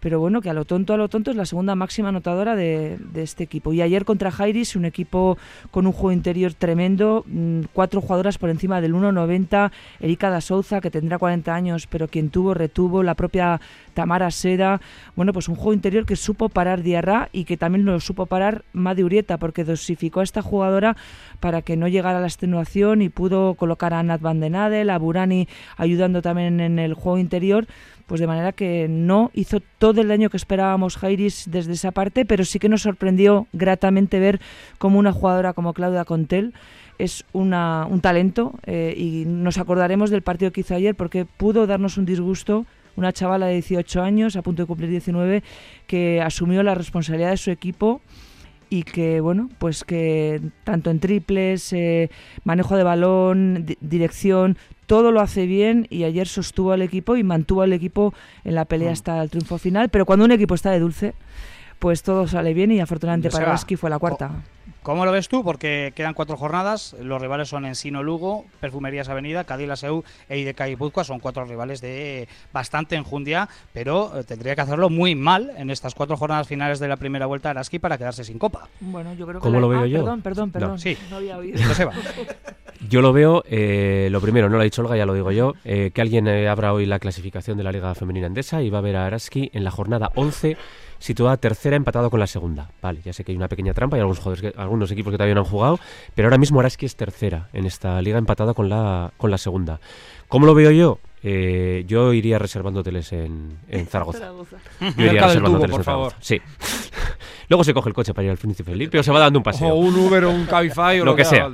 pero bueno, que a lo tonto, a lo tonto es la segunda máxima anotadora de, este equipo. Y ayer contra Jairis, un equipo con un juego interior tremendo, mm, cuatro jugadoras por encima del 1.90, Erika da Souza, que tendrá 40 años, pero quien tuvo, retuvo, la propia Tamara Seda, bueno, pues un juego interior que supo parar Diarra y que también lo supo parar Madi Urieta, porque dosificó a esta jugadora para que no llegara a la extenuación y pudo colocar a Nat Van Den Adel, a Burani ayudando también en el juego interior pues de manera que no hizo todo el daño que esperábamos Jairis desde esa parte, pero sí que nos sorprendió gratamente ver cómo una jugadora como Claudia Contel es una, un talento eh, y nos acordaremos del partido que hizo ayer porque pudo darnos un disgusto una chavala de 18 años, a punto de cumplir 19, que asumió la responsabilidad de su equipo y que bueno pues que tanto en triples eh, manejo de balón dirección todo lo hace bien y ayer sostuvo al equipo y mantuvo al equipo en la pelea mm. hasta el triunfo final pero cuando un equipo está de dulce pues todo sale bien y afortunadamente para Baski fue la cuarta ¿Cómo lo ves tú? Porque quedan cuatro jornadas, los rivales son Ensino Lugo, Perfumerías Avenida, Cadilla Seu e IDK Ibuzcoa, son cuatro rivales de bastante enjundia, pero eh, tendría que hacerlo muy mal en estas cuatro jornadas finales de la primera vuelta a Araski para quedarse sin copa. Bueno, yo creo que ¿Cómo lo veo ah, yo? Perdón, perdón, perdón. Sí. No había oído. Yo lo veo, eh, lo primero, no lo ha dicho Olga, ya lo digo yo, eh, que alguien abra hoy la clasificación de la Liga Femenina Endesa y va a ver a Araski en la jornada 11 situada tercera empatado con la segunda. Vale, ya sé que hay una pequeña trampa y algunos, jugadores que- algunos equipos que todavía no han jugado, pero ahora mismo Araski es tercera en esta liga empatada con la, con la segunda. ¿Cómo lo veo yo? Eh, yo iría reservando hoteles en, en Zaragoza. Yo iría reservando hoteles en favor. Zaragoza. Sí. Luego se coge el coche para ir al Príncipe Felipe, pero se va dando un paseo. O un Uber o un Cabify o Lo lo, que sea.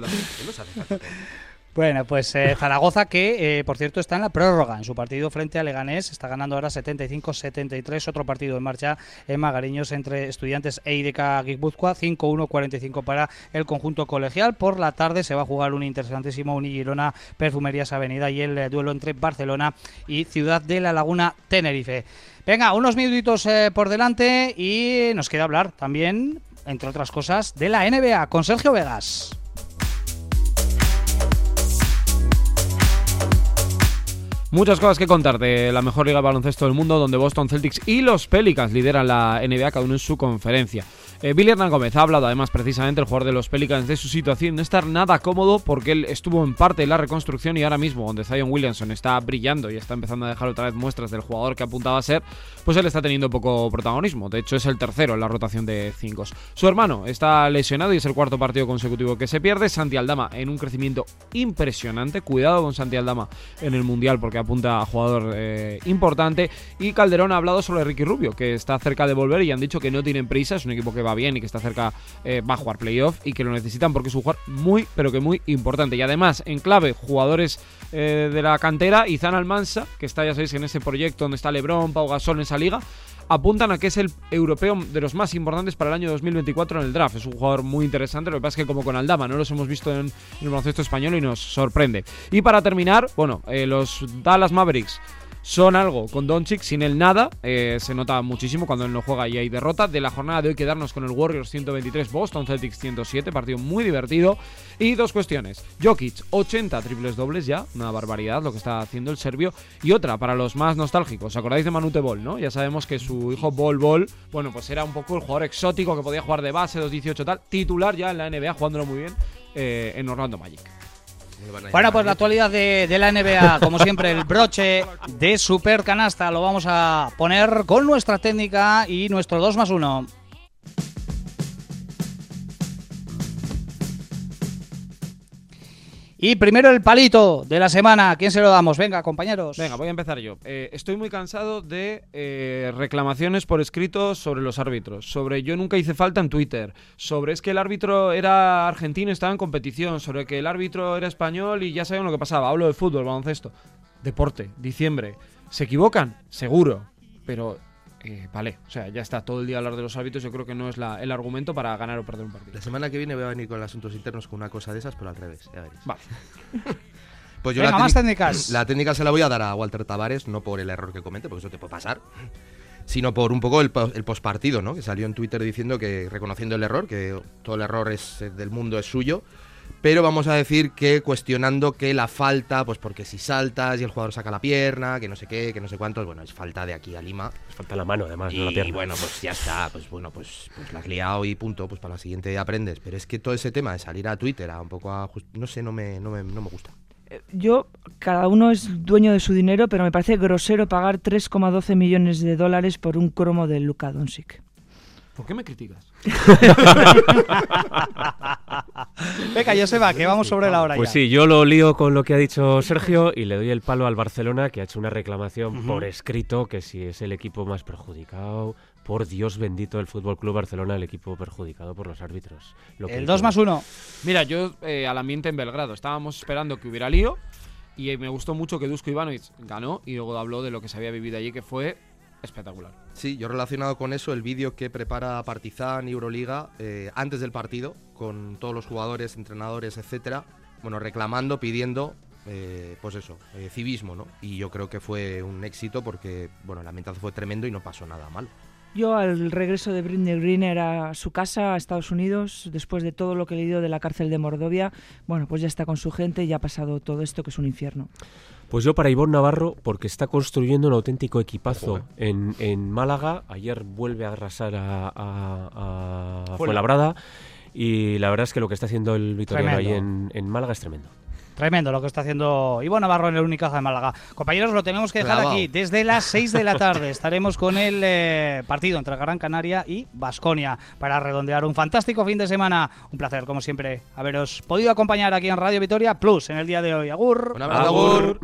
Bueno, pues eh, Zaragoza que, eh, por cierto, está en la prórroga en su partido frente a Leganés. Está ganando ahora 75-73. Otro partido en marcha en Magariños entre Estudiantes e IDK Guipúzcoa. 5-1-45 para el conjunto colegial. Por la tarde se va a jugar un interesantísimo Unigirona Perfumerías Avenida y el eh, duelo entre Barcelona y Ciudad de la Laguna Tenerife. Venga, unos minutitos por delante y nos queda hablar también, entre otras cosas, de la NBA con Sergio Vegas. Muchas cosas que contar de la mejor liga de baloncesto del mundo, donde Boston Celtics y los Pelicans lideran la NBA, cada uno en su conferencia. Eh, Billy Hernán Gómez ha hablado además precisamente el jugador de los Pelicans de su situación, no estar nada cómodo porque él estuvo en parte de la reconstrucción y ahora mismo donde Zion Williamson está brillando y está empezando a dejar otra vez muestras del jugador que apuntaba a ser, pues él está teniendo poco protagonismo. De hecho es el tercero en la rotación de cinco. Su hermano está lesionado y es el cuarto partido consecutivo que se pierde. Santi Aldama en un crecimiento impresionante. Cuidado con Santi Aldama en el Mundial porque apunta a jugador eh, importante. Y Calderón ha hablado sobre Ricky Rubio, que está cerca de volver y han dicho que no tienen prisa. Es un equipo que va bien y que está cerca, eh, va a jugar playoff y que lo necesitan porque es un jugador muy, pero que muy importante. Y además, en clave, jugadores eh, de la cantera, Izan Almansa, que está, ya sabéis, en ese proyecto donde está Lebron, Pau Gasol en liga apuntan a que es el europeo de los más importantes para el año 2024 en el draft. Es un jugador muy interesante, lo que pasa es que como con Aldama no los hemos visto en, en el baloncesto español y nos sorprende. Y para terminar, bueno, eh, los Dallas Mavericks son algo con Doncic, sin él nada, eh, se nota muchísimo cuando él no juega y hay derrota. De la jornada de hoy quedarnos con el Warriors 123, Boston Celtics 107, partido muy divertido. Y dos cuestiones, Jokic 80 triples dobles ya, una barbaridad lo que está haciendo el serbio. Y otra, para los más nostálgicos, ¿os acordáis de Manute Bol, no? Ya sabemos que su hijo Bol Bol, bueno, pues era un poco el jugador exótico que podía jugar de base, 2-18 tal, titular ya en la NBA, jugándolo muy bien eh, en Orlando Magic. Bueno, pues la actualidad de, de la NBA, como siempre, el broche de Super Canasta lo vamos a poner con nuestra técnica y nuestro 2 más 1. Y primero el palito de la semana. ¿Quién se lo damos? Venga, compañeros. Venga, voy a empezar yo. Eh, estoy muy cansado de eh, reclamaciones por escrito sobre los árbitros, sobre yo nunca hice falta en Twitter, sobre es que el árbitro era argentino y estaba en competición, sobre que el árbitro era español y ya saben lo que pasaba. Hablo de fútbol, baloncesto, deporte, diciembre. ¿Se equivocan? Seguro, pero eh, vale, o sea, ya está todo el día hablar de los árbitros, yo creo que no es la- el argumento para ganar o perder un partido. La semana que viene voy a venir con asuntos internos con una cosa de esas, pero al revés, ya veréis. Vale. Pues Venga, la más técnica- técnicas. La técnica se la voy a dar a Walter Tavares, no por el error que comete, porque eso te puede pasar, sino por un poco el, el postpartido, ¿no? Que salió en Twitter diciendo que, reconociendo el error, que todo el error es, del mundo es suyo, pero vamos a decir que cuestionando que la falta, pues porque si saltas y el jugador saca la pierna, que no sé qué, que no sé cuántos, bueno, es falta de aquí a Lima. Falta la mano, además, no la Y pierna. bueno, pues ya está, pues bueno, pues, pues la has liado y punto, pues para la siguiente aprendes. Pero es que todo ese tema de salir a Twitter a un poco a no sé, no me, no me, no me gusta. Yo, cada uno es dueño de su dinero, pero me parece grosero pagar 3,12 millones de dólares por un cromo de Luka Doncic. ¿Por qué me criticas? Venga, Joseba, que vamos sobre la hora Pues ya. sí, yo lo lío con lo que ha dicho Sergio y le doy el palo al Barcelona que ha hecho una reclamación por escrito que si es el equipo más perjudicado, por Dios bendito el Fútbol Club Barcelona, el equipo perjudicado por los árbitros. Lo El dice- 2 más 1. Mira, yo eh, al ambiente en Belgrado estábamos esperando que hubiera lío y eh, me gustó mucho que Dusko Ivanovic ganó y luego habló de lo que se había vivido allí que fue espectacular. Sí, yo relacionado con eso, el vídeo que prepara Partizan y Euroliga eh, antes del partido, con todos los jugadores, entrenadores, etcétera, bueno, reclamando, pidiendo, eh, pues eso, eh, civismo, ¿no? Y yo creo que fue un éxito porque, bueno, el ambientazo fue tremendo y no pasó nada mal. Yo al regreso de Britney Greener a su casa, a Estados Unidos, después de todo lo que he leído de la cárcel de Mordovia, bueno, pues ya está con su gente y ya ha pasado todo esto que es un infierno. Pues yo para Ivonne Navarro, porque está construyendo un auténtico equipazo en, en Málaga. Ayer vuelve a arrasar a, a, a Fuenlabrada. Y la verdad es que lo que está haciendo el Vitoriano ahí en, en Málaga es tremendo. Tremendo lo que está haciendo Ivo Navarro en el Unicaja de Málaga. Compañeros, lo tenemos que dejar aquí. Desde las 6 de la tarde estaremos con el eh, partido entre Gran Canaria y Basconia para redondear un fantástico fin de semana. Un placer, como siempre, haberos podido acompañar aquí en Radio Vitoria Plus en el día de hoy. Agur. Un abrazo. Agur.